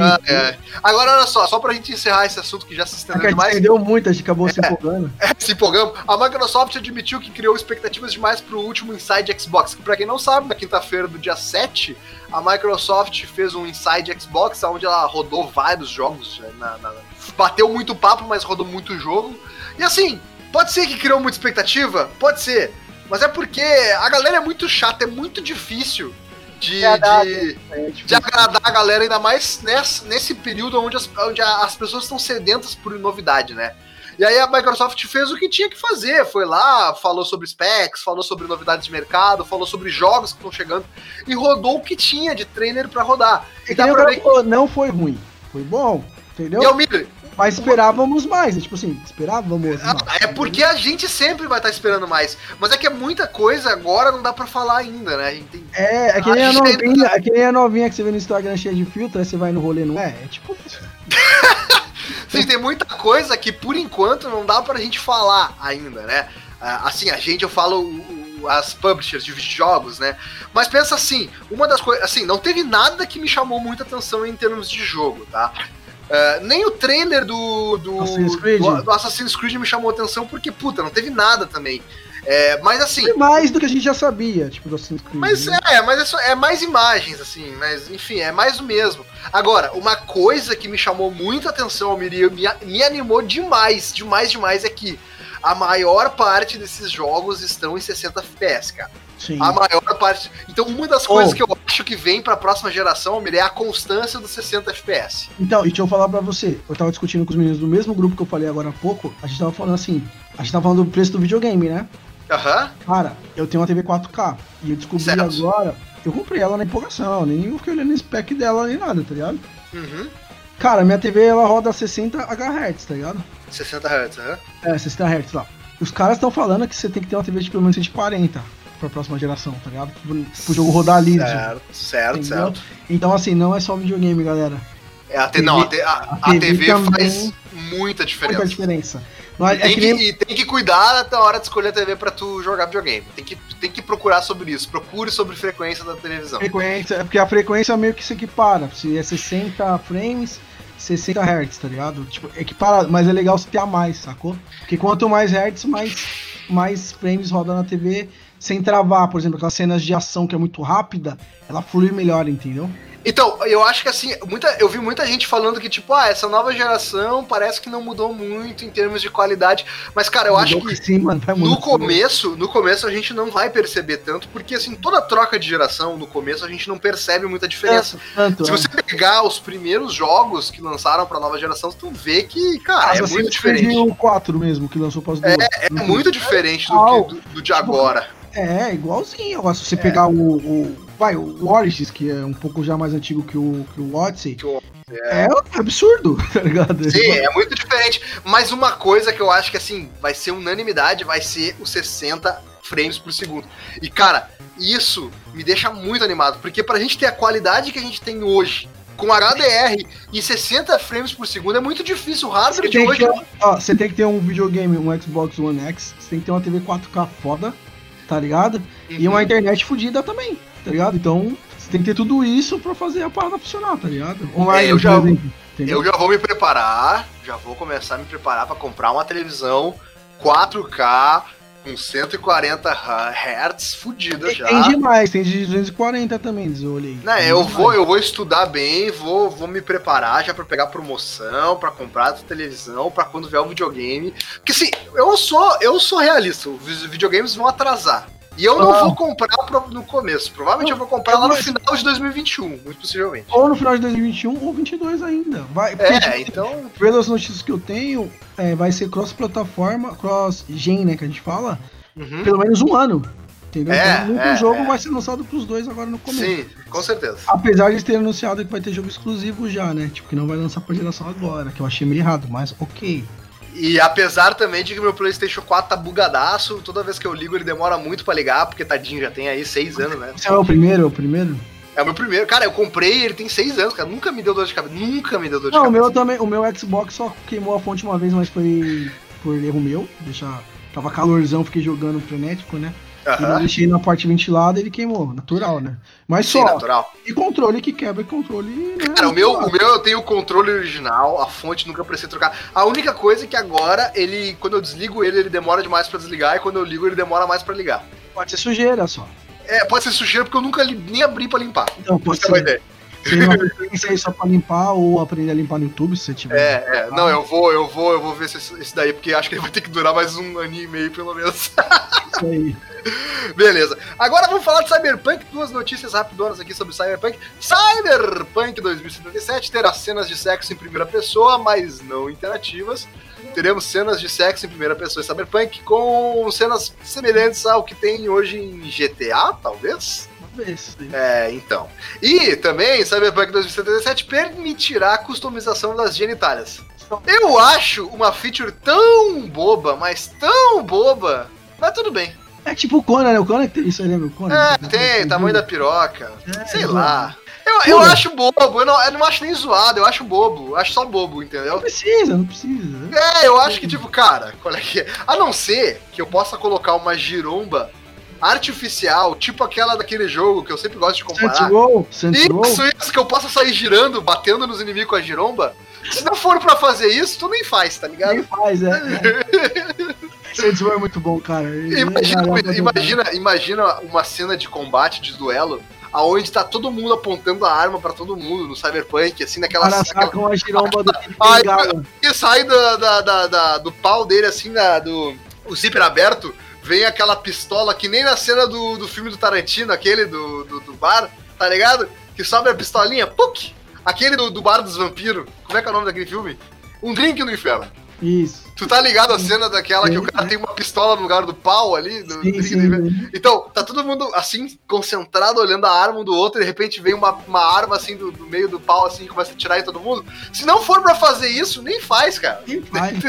Ah, é. Agora, olha só, só pra gente encerrar esse assunto que já se A estendeu gente demais. entendeu muito, a gente acabou se empolgando. se empolgamos. A Microsoft admitiu que criou expectativas demais pro último Inside Xbox. Que pra quem não sabe, na quinta-feira do dia 7, a Microsoft fez um Inside Xbox, onde ela rodou vários jogos. né, na- na- bateu muito papo, mas rodou muito jogo. E assim, pode ser que criou muita expectativa? Pode ser. Mas é porque a galera é muito chata, é muito difícil de, Agradar, de, É, tipo, de agradar a galera, ainda mais nesse, nesse período onde as, onde as pessoas estão sedentas por novidade, né? E aí a Microsoft fez o que tinha que fazer, foi lá, falou sobre specs, falou sobre novidades de mercado, falou sobre jogos que estão chegando e rodou o que tinha de trailer pra rodar. é que dá pra ver falou, não foi ruim. Foi bom, entendeu? E Almir, Mas esperávamos mais. é Tipo assim, esperávamos mais. é porque a gente sempre vai estar esperando mais, mas é que é muita coisa agora, não dá pra falar ainda, né? A gente tem É, é que nem a A novinha, é que nem a novinha que você vê no Instagram cheia de filtro, aí você vai no rolê, não é? É tipo isso. (laughs) Assim, tem muita coisa que por enquanto não dá pra gente falar ainda, né? Ah, Assim, a gente, eu falo as publishers de jogos, né? Mas pensa assim, uma das coisas. Assim, não teve nada que me chamou muita atenção em termos de jogo, tá? Ah, nem o trailer do, do, Assassin's Creed? do, do Assassin's Creed me chamou atenção, porque, puta, não teve nada também. É, mas assim, É mais do que a gente já sabia, tipo, do Assassin's Creed. mas né? é, mas é, só- é mais imagens, assim, mas enfim, é mais o mesmo. Agora, uma coisa que me chamou muita atenção, Almir, e me, me animou demais, demais, demais, é que a maior parte desses jogos estão em 60 FPS, cara. Sim. A maior parte. Então, uma das Oh. coisas que eu acho que vem pra próxima geração, é a constância dos 60 FPS. Então, e deixa eu falar pra você. Eu tava discutindo com os meninos do mesmo grupo que eu falei agora há pouco. A gente tava falando assim. A gente tava falando do preço do videogame, né? Aham. Cara, eu tenho uma TV 4K. E eu descobri Certo. agora. Eu comprei ela na empolgação. Nem fiquei olhando o spec dela nem nada, tá ligado? Uhum. Cara, minha TV ela roda 60 HZ, tá ligado? 60 Hz, aham. É, 60 Hz lá. Os caras estão falando que você tem que ter uma TV de pelo menos 140 pra próxima geração, tá ligado? Pro, jogo rodar liso. Certo, certo, Entendeu? certo. Então, assim, não é só videogame, galera. É, a, te- não, a, te- a- a TV TV faz muita diferença. Muita diferença. Não é, é Tem que que, nem- E tem que cuidar na hora de escolher a TV pra tu jogar videogame. Tem que, tem que procurar sobre isso. Procure sobre frequência da televisão. frequência, é porque a frequência meio que se equipara. Se é 60 frames, 60 Hz, tá ligado? Tipo, equipara, mas é legal se ter a mais, sacou? Porque quanto mais Hz, mais, mais frames roda na TV sem travar. Por exemplo, aquelas cenas de ação que é muito rápida, ela flui melhor, entendeu? Então, eu acho que assim, muita, eu vi muita gente falando que, tipo, ah, essa nova geração parece que não mudou muito em termos de qualidade. Mas, cara, eu acho Mudou que sim, mano, no começo, no começo a gente não vai perceber tanto, porque assim, toda troca de geração, no começo a gente não percebe muita diferença. Tanto, Se é. você pegar os primeiros jogos que lançaram pra nova geração, tu vê que, cara, é Assassin's muito diferente. o 4 mesmo, que lançou pras duas. É muito diferente do, Total. que, do, do de agora. É, igualzinho. Agora, se você pegar o, o. Vai, o Origins, que é um pouco já mais antigo que o, que o Odyssey, Que o- é, absurdo, (laughs) tá ligado? Sim, é muito diferente. Mas uma coisa que eu acho que assim, vai ser unanimidade, vai ser os 60 frames por segundo. E cara, isso me deixa muito animado, porque pra gente ter a qualidade que a gente tem hoje, com HDR e 60 frames por segundo, é muito difícil. O hardware de hoje. ter, ó, você tem que ter um videogame, um Xbox One X, você tem que ter uma TV 4K foda, tá ligado? E uma internet fodida também, tá ligado? Então, você tem que ter tudo isso pra fazer a parada funcionar, tá ligado? Online, É, eu já- exemplo? Eu já vou me preparar, já vou começar a me preparar pra comprar uma televisão 4K com 140 Hz fudida já. Tem demais, tem de 240 também, eu olhei. Né, eu vou, eu vou estudar bem, vou, vou me preparar já pra pegar promoção, pra comprar a televisão, pra quando vier o videogame. Porque assim, eu sou, eu sou realista, os videogames vão atrasar. E eu não Ah. vou comprar no começo. Provavelmente eu vou comprar lá no final de 2021, muito possivelmente. Ou no final de 2021 ou 22 ainda. Vai, porque, É, tipo, então. pelas notícias que eu tenho, é, vai ser cross-plataforma, cross-gen, né, que a gente fala, uhum. pelo menos um ano. Entendeu? É, então, é, jogo é. vai ser lançado pros dois agora no começo. Sim, com certeza. Apesar de terem anunciado que vai ter jogo exclusivo já, né? Tipo, que não vai lançar pra geração agora, que eu achei meio errado, mas ok. E apesar também de que meu PlayStation 4 tá bugadaço, toda vez que eu ligo ele demora muito pra ligar, porque tadinho já tem aí seis anos, né? Esse é o primeiro, é o primeiro? É o meu primeiro. Cara, eu comprei, ele tem seis anos, cara. Nunca me deu dor de cabeça. Nunca me deu dor de Não, o cabeça. meu também, o meu Xbox só queimou a fonte uma vez, mas foi por erro meu. Deixa, tava calorzão, fiquei jogando frenético, né? E eu Aham. deixei na parte ventilada ele queimou, natural, né? Mas Sim, só, natural. e controle que quebra e controle, né? Cara, o meu, o meu eu tenho o controle original, a fonte nunca precisei trocar. A única coisa é que agora ele, quando eu desligo ele, ele demora demais pra desligar, e quando eu ligo ele demora mais pra ligar. Pode ser sujeira só. É, pode ser sujeira porque eu nunca li- nem abri pra limpar. Então, pode Essa é uma aprende aí só pra limpar ou aprender a limpar no YouTube, se você tiver. É, é, não, eu vou, eu vou, eu vou ver se esse esse daí, porque acho que ele vai ter que durar mais um aninho e meio, pelo menos. Isso aí. (laughs) Beleza. Agora vamos falar de Cyberpunk, duas notícias rapidonas aqui sobre Cyberpunk. Cyberpunk 2077 terá cenas de sexo em primeira pessoa, mas não interativas. Teremos cenas de sexo em primeira pessoa em Cyberpunk com cenas semelhantes ao que tem hoje em GTA, talvez? É, então. E também Cyberpunk 2077 permitirá a customização das genitálias. Eu acho uma feature tão boba, mas tão boba, mas tudo bem. É tipo o Conan, né? O Conan que tem isso aí, lembra? O Conan. É, tem, tamanho da piroca. É, Sei é lá. Eu, eu Pura. acho bobo, eu não, eu não acho nem zoado, eu acho bobo. Eu acho só bobo, Não entendeu? precisa, não precisa. É, eu acho que, tipo, cara, qual é que é? A não ser que eu possa colocar uma giromba artificial, tipo aquela daquele jogo que eu sempre gosto de Saints comparar. Row, Saints Row. Isso, isso, que eu possa sair girando, batendo nos inimigos com a giromba. Se não for pra fazer isso, tu nem faz, tá ligado? Quem faz, é. é. Saints Row é muito bom, cara. Imagina, ele- imagina, imagina uma cena de combate, de duelo, aonde tá todo mundo apontando a arma pra todo mundo no Cyberpunk, assim, naquela cara naquela- saca uma giromba (laughs) bengala. que sai da- da- da- do pau dele, assim, da, do o zíper aberto, vem aquela pistola que nem na cena do, do filme do Tarantino, aquele do, do, do bar, tá ligado? Que sobe a pistolinha, puk! Aquele do, do bar dos vampiros, como é que é o nome daquele filme? Um drink no inferno. Isso. Tu tá ligado a cena daquela que o cara tem uma pistola no lugar do pau ali? Do Sim, drink sim. Então, tá todo mundo assim, concentrado, olhando a arma um do outro, e de repente vem uma, uma arma assim do, do meio do pau, assim, e começa a tirar em todo mundo. Se não for pra fazer isso, nem faz, cara. Quem faz? (laughs)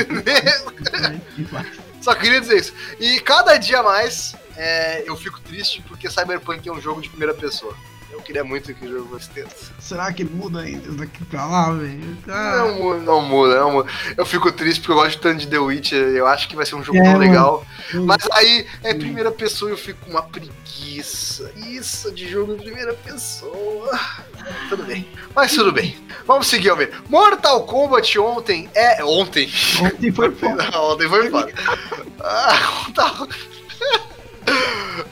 Quem faz? Só queria dizer isso. E cada dia mais é, eu fico triste porque Cyberpunk é um jogo de primeira pessoa. Eu queria muito que o jogo fosse tenso. Será que muda ainda daqui pra lá, velho? Ah, Não, mu- não muda, não muda. Eu fico triste porque eu gosto tanto de The Witcher. Eu acho que vai ser um jogo É, tão legal. Mas aí é primeira pessoa e eu fico com uma preguiça. Isso de jogo em primeira pessoa. Tudo bem. Mas tudo bem. Vamos seguir, Almir. Mortal Kombat ontem é. Ontem. Ontem foi foda. (laughs) Ontem foi foda. Ah, tá.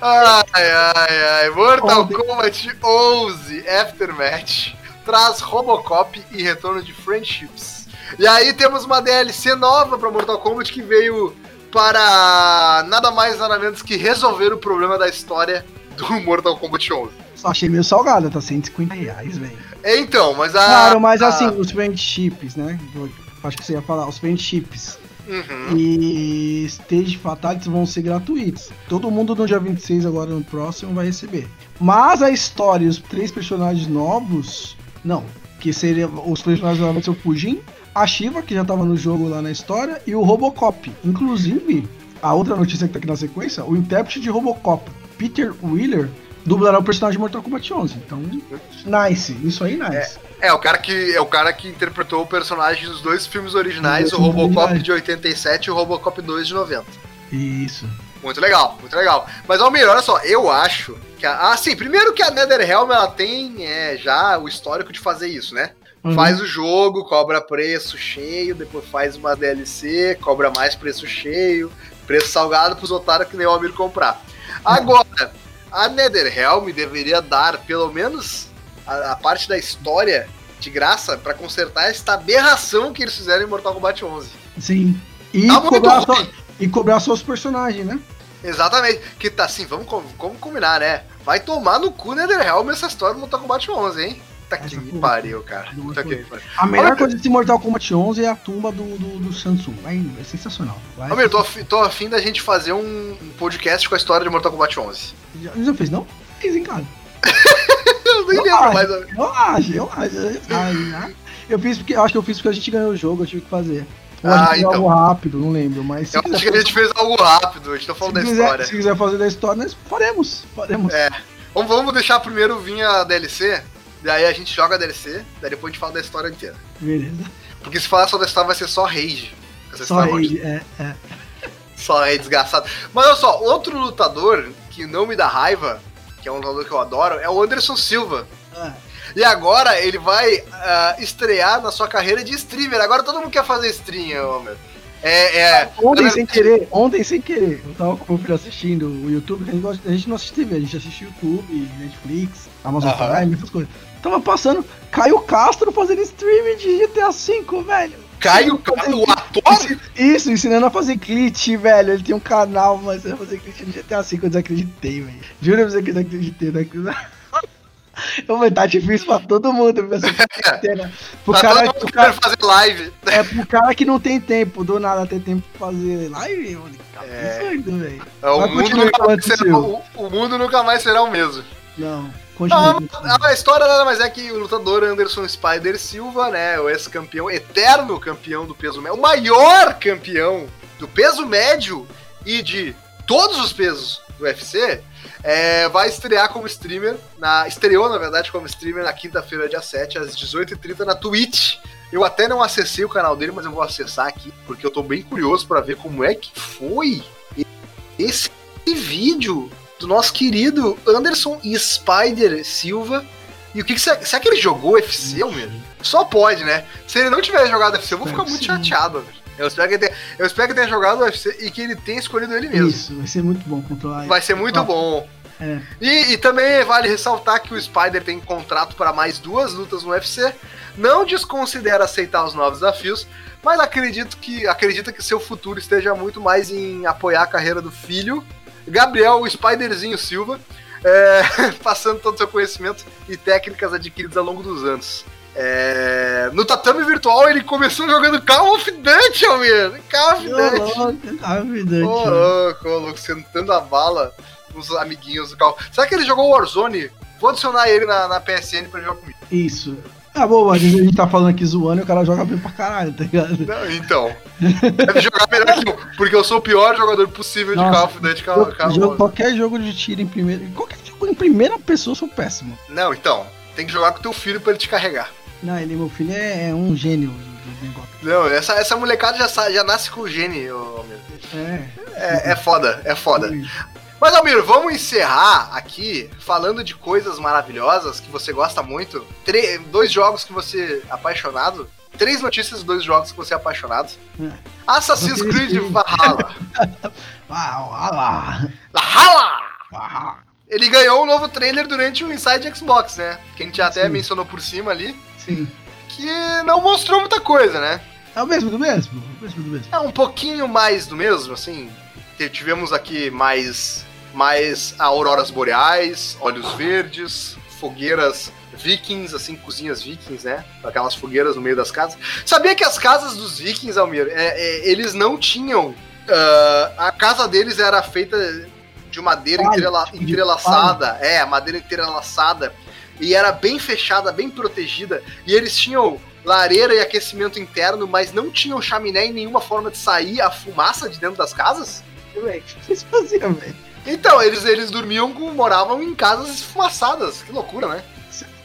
Ai, ai, ai. Mortal Ontem. Kombat 11 Aftermath traz Robocop e retorno de Friendships. E aí temos uma DLC nova para Mortal Kombat que veio para nada mais nada menos que resolver o problema da história do Mortal Kombat 11. Só achei meio salgada, tá 150 reais, velho. É, Então, mas a. Claro, mas a- assim, os friendships, né? Acho que você ia falar, os friendships Uhum. e Stage Fatalities vão ser gratuitos. Todo mundo no dia 26, agora no próximo, vai receber. Mas a história e os três personagens novos, não. Que seria os personagens novos são o Fujin, a Shiva, que já tava no jogo lá na história, e o Robocop. Inclusive, a outra notícia que tá aqui na sequência, o intérprete de Robocop, Peter Wheeler, dublará o personagem de Mortal Kombat 11. Então, nice. Isso aí, nice. É, o cara que é o cara que interpretou o personagem dos dois filmes originais, o Robocop originais. de 87 e o Robocop 2 de 90. Isso. Muito legal, muito legal. Mas Almir, olha só, eu acho que a, ah, sim, primeiro que a NetherRealm ela tem é, já o histórico de fazer isso, né? Uhum. Faz o jogo, cobra preço cheio, depois faz uma DLC, cobra mais preço cheio, preço salgado pros otários que nem o Almir comprar. Agora, a NetherRealm deveria dar pelo menos a, a parte da história de graça pra consertar esta aberração que eles fizeram em Mortal Kombat 11. Sim. E, Tá cobrar só, e cobrar só os personagens, né? Exatamente. Que tá assim, vamos, vamos combinar, né? Vai tomar no cu NetherRealm essa história do Mortal Kombat 11, hein? Tá que me pariu, cara. Tá pariu. A melhor Olha- coisa desse Mortal Kombat 11 é a tumba do, do, do Samsung. Vai, é sensacional. Vai, meu, tô, afi- tô afim da gente fazer um, um podcast com a história de Mortal Kombat 11. Já, já fez, não? Fez, hein, cara? Eu nem Eu lembro acho, mais. Eu acho, eu acho. Eu fiz porque, eu acho que eu fiz porque a gente ganhou o jogo, eu tive que fazer. Ou a Ah, gente fez então. algo rápido, não lembro, mas Eu acho que a gente fez algo rápido, a gente tá falando da quiser- história. se quiser fazer da história, nós faremos. Faremos. É. Vamos, vamos deixar primeiro vir a DLC, daí a gente joga a DLC, daí depois a gente fala da história inteira. Beleza. Porque se falar só da história vai ser só rage. Essa Só história ele, é, é. Só rage desgraçado. Mas olha só, outro lutador que não me dá raiva, que é um lutador que eu adoro, é o Anderson Silva. É. E agora ele vai ah, estrear na sua carreira de streamer. Agora todo mundo quer fazer stream, homem. É, é. Ontem sem querer, ontem sem querer, eu tava com o filho assistindo o YouTube, que a gente, não assiste TV, a gente assiste YouTube, Netflix, Amazon. Prime, essas coisas. Tava passando Caio Castro fazendo streaming de GTA V, velho. Caio, Caio, o ator? Isso, ensinando a fazer glitch, velho. Ele tem um canal, mas a fazer glitch no GTA V, eu desacreditei, velho. Juro pra você que eu desacreditei. Né? (laughs) Eu vou tá difícil pra todo mundo essa (laughs) (laughs) quarentena. Pro Tá cara, todo mundo cara, fazer live. é pro cara que não tem tempo, do nada ter tempo pra fazer live, mano. Tá É. pensando. É, o, mundo será, o, o mundo nunca mais será o mesmo. Não, Não, a história nada mais é que o lutador Anderson Spider Silva, né, o ex-campeão, eterno campeão do peso médio, o maior campeão do peso médio e de todos os pesos do UFC, é, vai estrear como streamer, na, estreou na verdade como streamer na quinta-feira, dia 7, às 18h30 na Twitch. Eu até não acessei o canal dele, mas eu vou acessar aqui, porque eu tô bem curioso pra ver como é que foi esse vídeo do nosso querido Anderson Spider Silva. E o que, que será, será que ele jogou UFC, meu? Só pode, né? Se ele não tiver jogado UFC, eu vou ficar muito chateado. Eu espero, que ele tenha, eu espero que tenha jogado UFC e que ele tenha escolhido ele mesmo. Isso, vai ser muito bom controlar. Vai ser muito bom. É. E, e também vale ressaltar que o Spider tem contrato para mais duas lutas no UFC. Não desconsidera aceitar os novos desafios, mas acredito que acredita que seu futuro esteja muito mais em apoiar a carreira do filho, Gabriel o Spiderzinho Silva, é, (laughs) passando todo o seu conhecimento e técnicas adquiridas ao longo dos anos. É, no tatame virtual ele começou jogando Call of Duty, Almir! Call of Duty! louco, tá vidante, Ô, louco, ô, louco, sentando a bala nos amiguinhos do carro. Será que ele jogou Warzone? Vou adicionar ele na, na PSN pra ele jogar comigo. Isso. Ah, bom, vezes a gente tá falando aqui zoando e o cara joga bem pra caralho, tá ligado? Não, então. Deve jogar melhor que eu, porque eu sou o pior jogador possível de Nossa, Call of Duty. Call, Call- jogo- qualquer jogo de tiro em primeiro. Qualquer jogo em primeira pessoa eu sou péssimo. Não, então. Tem que jogar com teu filho pra ele te carregar. Não, ele, meu filho, é, é um gênio do, negócio. Não, essa, essa molecada já, já nasce com o ô, Almir. É. É, é foda, é foda. Mas, Almir, vamos encerrar aqui falando de coisas maravilhosas que você gosta muito. Tre- dois jogos que você é apaixonado. Três notícias de dois jogos que você é apaixonado. É. Assassin's Creed. (laughs) Valhalla. Valhalla! Ah, Ele ganhou um novo trailer durante o Inside Xbox, né? Que a gente até Sim. mencionou por cima ali. sim. Que não mostrou muita coisa, né? É o mesmo do mesmo? O mesmo do mesmo. É um pouquinho mais do mesmo, assim. Tivemos aqui mais, mais auroras boreais, olhos verdes, fogueiras vikings, assim, cozinhas vikings, né? Aquelas fogueiras no meio das casas. Sabia que as casas dos vikings, Almir, é, é, eles não tinham. ah, a casa deles era feita de madeira Palha, entrela- tipo entrelaçada. É, madeira entrelaçada. E era bem fechada, bem protegida. E eles tinham lareira e aquecimento interno, mas não tinham chaminé e nenhuma forma de sair a fumaça de dentro das casas? Velho, o que vocês faziam, velho? Então, eles, eles dormiam moravam em casas esfumaçadas. Que loucura, né?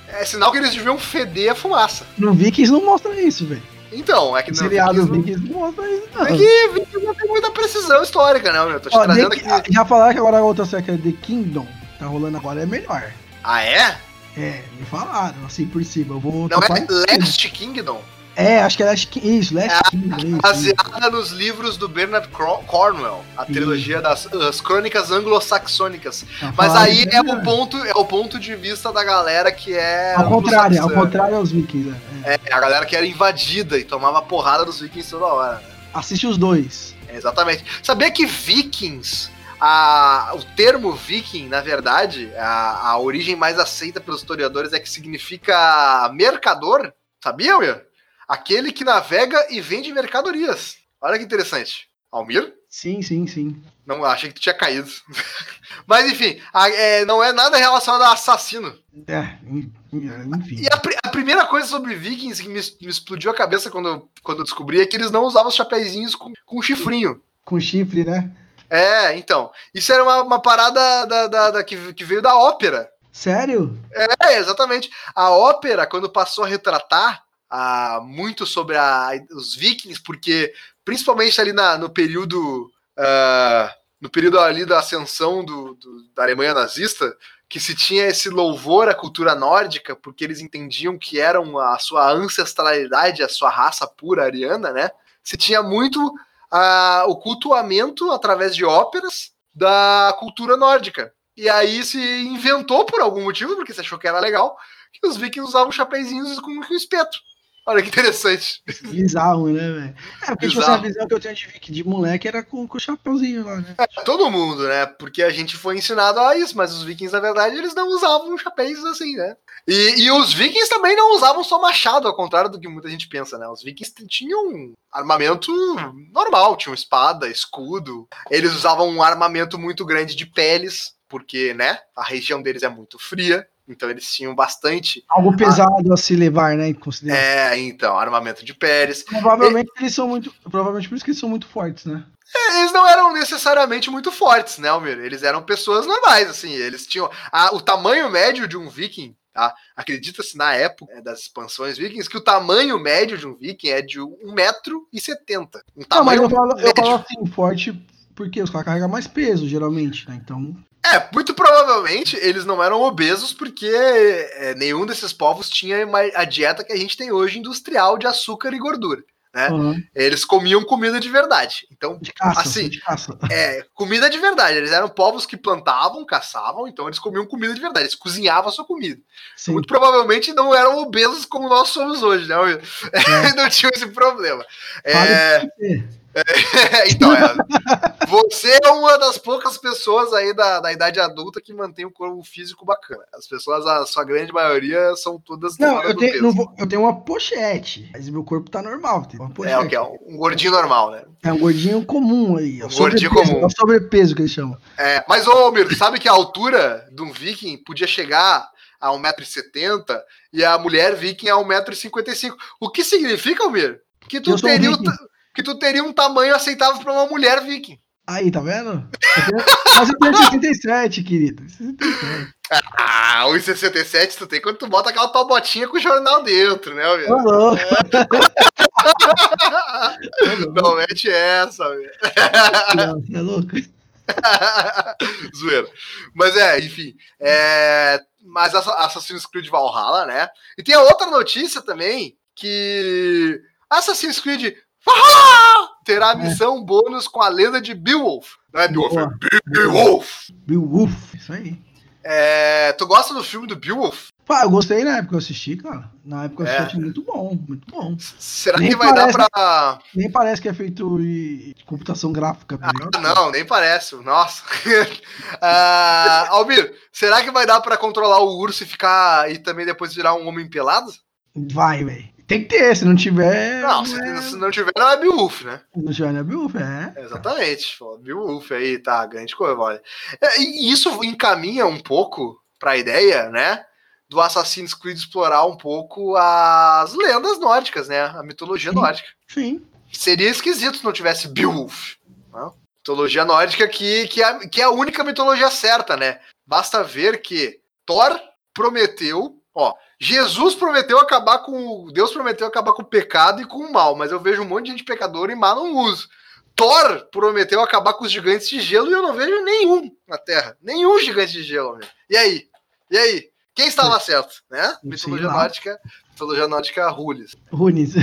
É sinal que eles deviam feder a fumaça. No Vikings não mostra isso, velho. Então, é que não. seriado Vikings não- Vikings não mostra isso, não. É que Vikings não tem muita precisão histórica, não, meu. Tô te Ó, trazendo aqui. Já falaram que agora a outra série que é The Kingdom, tá rolando agora, é melhor. Ah, é? É, me falaram, assim por cima. Eu vou. Não é Last Kingdom? É, acho que é Last Ki- Isso, Last Kingdom. é. Baseada nos livros do Bernard Cornwell, a trilogia das as crônicas anglo-saxônicas. Tá Mas aí é o ponto, é o ponto de vista da galera que é. Ao contrário, ao contrário aos Vikings. É. É, a galera que era invadida e tomava porrada dos vikings toda hora. né? Assiste os dois. É, exatamente. Sabia que vikings, a, o termo viking, na verdade, a, a origem mais aceita pelos historiadores é que significa mercador? Sabia, meu? Aquele que navega e vende mercadorias. Olha que interessante. Almir? Sim, sim, sim. Não, achei que tu tinha caído. (laughs) Mas enfim, a- é, não é nada relacionado a assassino. É, en- enfim. E a, a primeira coisa sobre vikings que me, me explodiu a cabeça quando, eu- quando eu descobri é que eles não usavam os chapéuzinhos com, com chifrinho. Com chifre, né? É, então. Isso era uma, uma parada da, da- da- que, que veio da ópera. Sério? É, exatamente. A ópera, quando passou a retratar muito sobre a- os vikings, porque principalmente ali na- no período. ah, no período ali da ascensão do- do- da Alemanha nazista, que se tinha esse louvor à cultura nórdica, porque eles entendiam que eram a sua ancestralidade, a sua raça pura ariana, né? Se tinha muito ah, o cultuamento através de óperas da cultura nórdica. E aí se inventou por algum motivo, porque se achou que era legal, que os vikings usavam chapéuzinhos com, com espeto. Olha que interessante. Bizarro, né, velho? É, porque tipo, a visão que eu tenho de Viking de moleque era com, com o chapeuzinho lá, né? Todo mundo, né? Porque a gente foi ensinado a isso, mas os vikings, na verdade, eles não usavam chapéus assim, né? E, e os vikings também não usavam só machado, ao contrário do que muita gente pensa, né? Os vikings tinham um armamento normal, tinham espada, escudo. Eles usavam um armamento muito grande de peles, porque, né? A região deles é muito fria. Então eles tinham bastante. Algo pesado a se levar, né? É, então, armamento de peles. Provavelmente eles são muito. Provavelmente por isso que eles são muito fortes, né? Eles não eram necessariamente muito fortes, né, Almir? Eles eram pessoas normais, assim. Eles tinham. a- o tamanho médio de um viking, tá? Acredita-se na época é, das expansões vikings que o tamanho médio de um viking é de 1,70m. Um Não, mas eu falo, eu falo assim, forte porque os caras carregam mais peso, geralmente, né? Então. É, muito provavelmente eles não eram obesos porque é, nenhum desses povos tinha a dieta que a gente tem hoje industrial de açúcar e gordura. Né? aham, Eles comiam comida de verdade. Então, de caça, Assim, de caça. É, comida de verdade. Eles eram povos que plantavam, caçavam, então eles comiam comida de verdade. Eles cozinhavam a sua comida. Sim. Muito provavelmente não eram obesos como nós somos hoje, né? Will? (laughs) não tinham esse problema. Fale É, você. (laughs) então, é, você é uma das poucas pessoas aí da, da idade adulta que mantém o corpo físico bacana. As pessoas, a sua grande maioria, são todas Não, eu do tenho, peso. não eu tenho uma pochete, mas meu corpo tá normal. É o que? É um, gordinho normal, né? É um gordinho comum aí. É Um gordinho comum. É sobrepeso que eles chamam. É, mas, ô, Mir, sabe que a altura de um viking podia chegar a 1,70m e a mulher viking a 1,55m. O que significa, Almir? Que tu, teria o que tu teria um tamanho aceitável para uma mulher viking. Aí, tá vendo? Mas eu tenho 67, querido. 67. Ah, 1,67 tu tem quando tu bota aquela tua botinha com o jornal dentro, né, Ô, Almir? louco. (laughs) Não mete essa. Não, você é louco? (laughs) Zoeira. Mas é, enfim. É... Mas Assa- Assassin's Creed Valhalla, né? E tem a outra notícia também que Assassin's Creed Terá É. missão bônus com a lenda de Beowulf. Não é Beowulf, Boa. é Beowulf. Beowulf, isso aí. É, tu gosta do filme do Beowulf? Pá, eu gostei na época que eu assisti, cara. Na época eu É. assisti, muito bom, muito bom. Será Nem que vai dar parece. pra. Nem parece que é feito em computação gráfica, tá? Ah, não, nem parece. Nossa. (laughs) Ah, Almir, será que vai dar pra controlar o urso e ficar. e também depois virar um homem pelado? Vai, velho. Tem que ter, se não tiver. Não, se, é- se não tiver, não é Beowulf, né? Se não tiver, não é Beowulf, é. Exatamente. Pô, Beowulf aí, tá, grande coisa. É, E isso encaminha um pouco pra ideia, né? Do Assassin's Creed explorar um pouco as lendas nórdicas, né? A mitologia Sim. nórdica. Sim. Seria esquisito se não tivesse Beowulf. né? Mitologia nórdica que, que, é, que é a única mitologia certa, né? Basta ver que Thor prometeu, ó, Jesus prometeu acabar com. Deus prometeu acabar com o pecado e com o mal, mas eu vejo um monte de gente pecadora e má não uso. Thor prometeu acabar com os gigantes de gelo e eu não vejo nenhum na Terra. Nenhum gigante de gelo, meu. E aí? E aí? Quem estava certo, né? Mitologia nórdica, mitologia nórdica Rules. (laughs) Runes.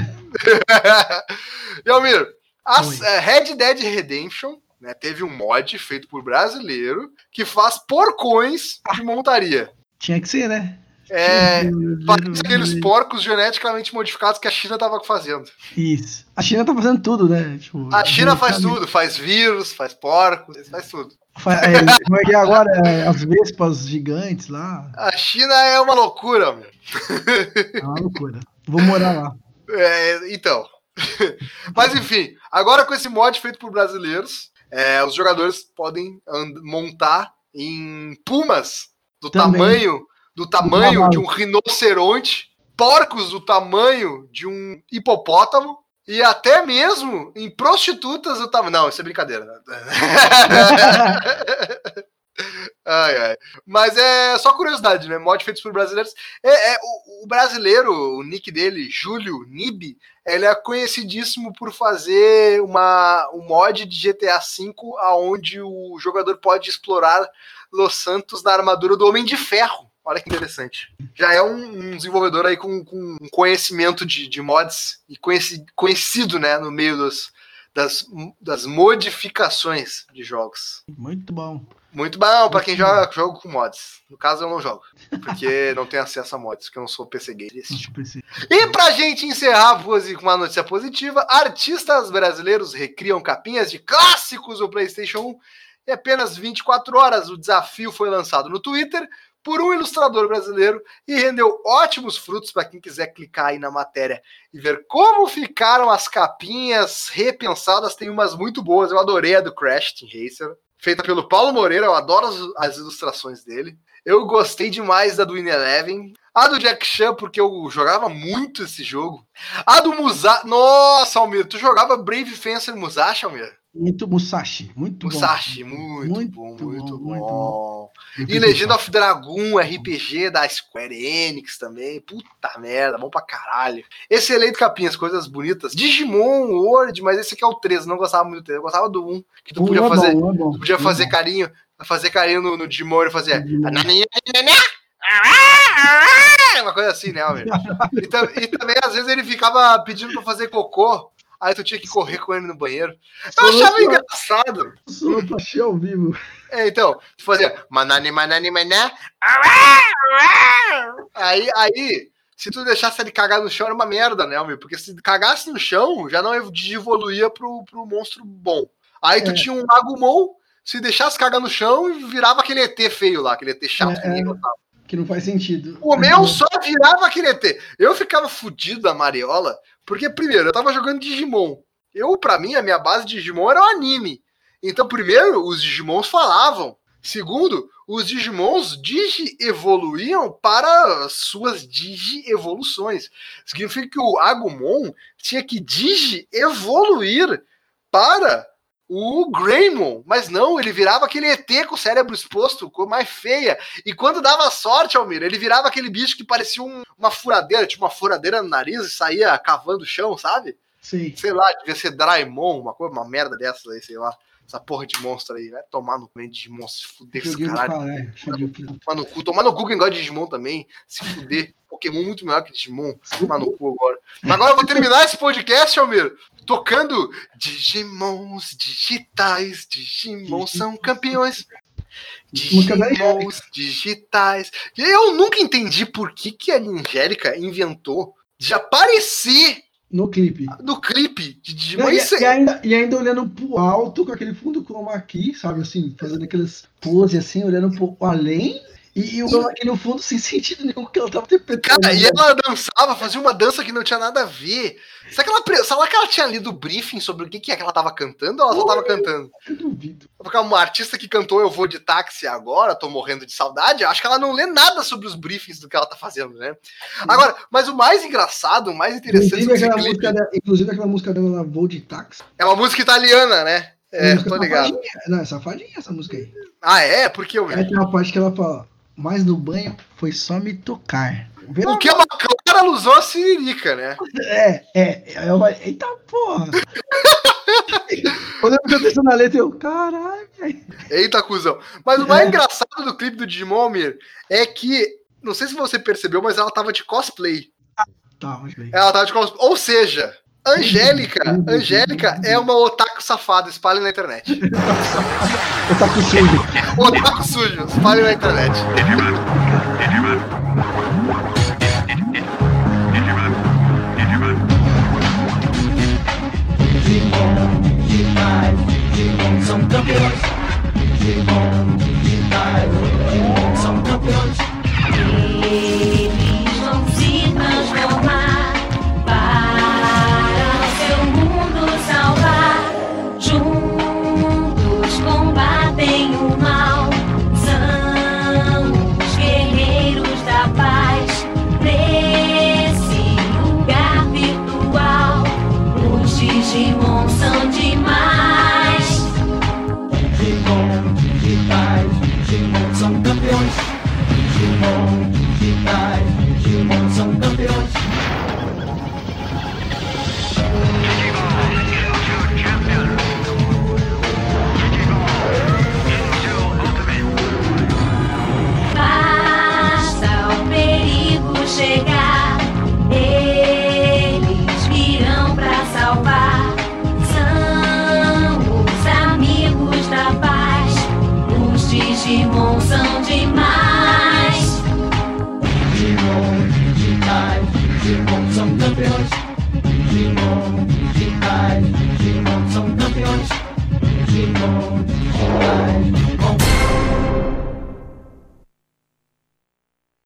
e Almir, a Oi. é, Red Dead Redemption né, teve um mod feito por brasileiro que faz porcões de montaria. Tinha que ser, né? É, parece aqueles porcos geneticamente modificados que a China tava fazendo. Isso. A China tá fazendo tudo, né? Tipo, A China faz tudo, faz vírus, faz porcos, faz tudo. É, como é que agora? É, as vespas gigantes lá. A China é uma loucura, Almir. É uma loucura. Vou morar lá. É, então. (laughs) Mas enfim, agora com esse mod feito por brasileiros, é, os jogadores podem montar em pumas do Também. tamanho do tamanho de um rinoceronte, porcos do tamanho de um hipopótamo e até mesmo em prostitutas do tamanho. Não, isso é brincadeira. né? (laughs) Ai, ai. Mas é só curiosidade, né? Mod feitos por brasileiros. É, é, o, o brasileiro, o nick dele, Júlio Nib, ele é conhecidíssimo por fazer uma, um mod de GTA V onde o jogador pode explorar Los Santos na armadura do Homem de Ferro. Olha que interessante. Já é um, um desenvolvedor aí com, com um conhecimento de, de mods e conheci, conhecido né, no meio dos, das, das modificações de jogos. Muito bom. Muito bom pra quem joga jogo com mods. No caso, eu não jogo. Porque (laughs) não tenho acesso a mods, porque eu não sou PC gamer. E pra gente encerrar com uma notícia positiva, artistas brasileiros recriam capinhas de clássicos do PlayStation 1 em apenas 24 horas. O desafio foi lançado no Twitter por um ilustrador brasileiro e rendeu ótimos frutos para quem quiser clicar aí na matéria e ver como ficaram as capinhas repensadas. Tem umas muito boas, eu adorei a do Crash Team Racer, feita pelo Paulo Moreira, eu adoro as, as ilustrações dele. Eu gostei demais da do In Eleven. A do Jack Chan, porque eu jogava muito esse jogo. A do Musashi. Nossa, Almir, tu jogava Brave Fencer Musashi, Almir? Muito Musashi. Muito Musashi, bom. muito, Muito bom, bom, muito bom. muito bom. E Legend of Dragon, RPG da Square Enix também. Puta merda, bom pra caralho. Excelente capinhas, coisas bonitas. Digimon, World, mas esse aqui é o 13, não gostava muito dele. Eu gostava do 1, que tu podia é fazer. bom, é bom. Tu podia é fazer carinho, fazer carinho no, no Digimon e fazia. Digimon. Uma coisa assim, né, Almir? (laughs) E, e também, às vezes, ele ficava pedindo pra fazer cocô. Aí tu tinha que correr com ele no banheiro. Eu achava engraçado. Achei ao vivo. É, então, tu fazia manani, manani, mané. Aí, aí, se tu deixasse ele cagar no chão, era uma merda, né, Almir? Porque se cagasse no chão, já não evoluía pro, pro monstro bom. Aí tu É. tinha um Agumon, se deixasse cagar no chão, virava aquele ET feio lá, aquele ET chato É, que ninguém é. gostava. Que não faz sentido. O meu só virava aquele ET. Eu ficava fudido da Mariola, porque, primeiro, eu tava jogando Digimon. Eu, pra mim, a minha base de Digimon era o anime. Então, primeiro, os Digimons falavam. Segundo, os Digimons digi-evoluíam para suas digi-evoluções. Significa que o Agumon tinha que digi-evoluir para o Greymon. Mas não, ele virava aquele ET com o cérebro exposto, com mais feia. E quando dava sorte, Almir, ele virava aquele bicho que parecia um- uma furadeira, tipo uma furadeira no nariz e saía cavando o chão, sabe? Sim. Sei lá, devia ser Draimon, uma coisa, uma merda dessas aí, sei lá. Essa porra de monstro aí. Vai tomar no cu, hein, Digimon, se fuder esse caralho. é, Tomar no cu, tomar no cu quem gosta de Digimon também. Se fuder. Pokémon muito melhor que Digimon. Tomar no cu agora. Mas agora eu vou terminar esse podcast, Almir, tocando Digimons digitais. Digimon são campeões. Digimons digitais. E eu nunca entendi por que, que a Angélica inventou de aparecer No clipe. no clipe de Digimon. Não, e, Isso é- e ainda, e ainda olhando pro alto com aquele fundo chroma key, sabe assim, fazendo aquelas poses assim, olhando pouco além. E, o key no fundo (laughs) sem sentido nenhum que ela tava interpretando. Cara, e ela dançava, fazia uma dança que não tinha nada a ver. Será que ela, será que ela tinha lido o briefing sobre o que, que é que ela tava cantando ou ela só tava cantando? Eu duvido. Porque uma artista que cantou Eu Vou de Táxi Agora, tô morrendo de saudade, acho que ela não lê nada sobre os briefings do que ela tá fazendo, né? Agora, mas o mais engraçado, o mais interessante Inclusive aquela, clipe música dela, inclusive aquela música dela Voo de Táxi. é uma música italiana, né? É, música tô ligado. safadinha. Não, é safadinha essa música aí. Ah, é? Porque eu Aí tem uma parte que ela fala, mas no banho foi só me tocar. Vê O que é uma clara alusão à Siririca, né? É, é. Eu falei, eita porra. (laughs) Quando eu prestei atenção na letra, eu, caralho, velho. Eita, cuzão. Mas o mais É. engraçado do clipe do Digimon, Almir, é que, não sei se você percebeu, mas ela tava de cosplay. Tá, mas bem. Ela tava de cosplay. Ou seja, Angélica. Angélica é uma otaku safada, espalhe na internet. Com sujo. Otaku sujo, espalhe na internet. São campeões. Digimon digitais. São campeões.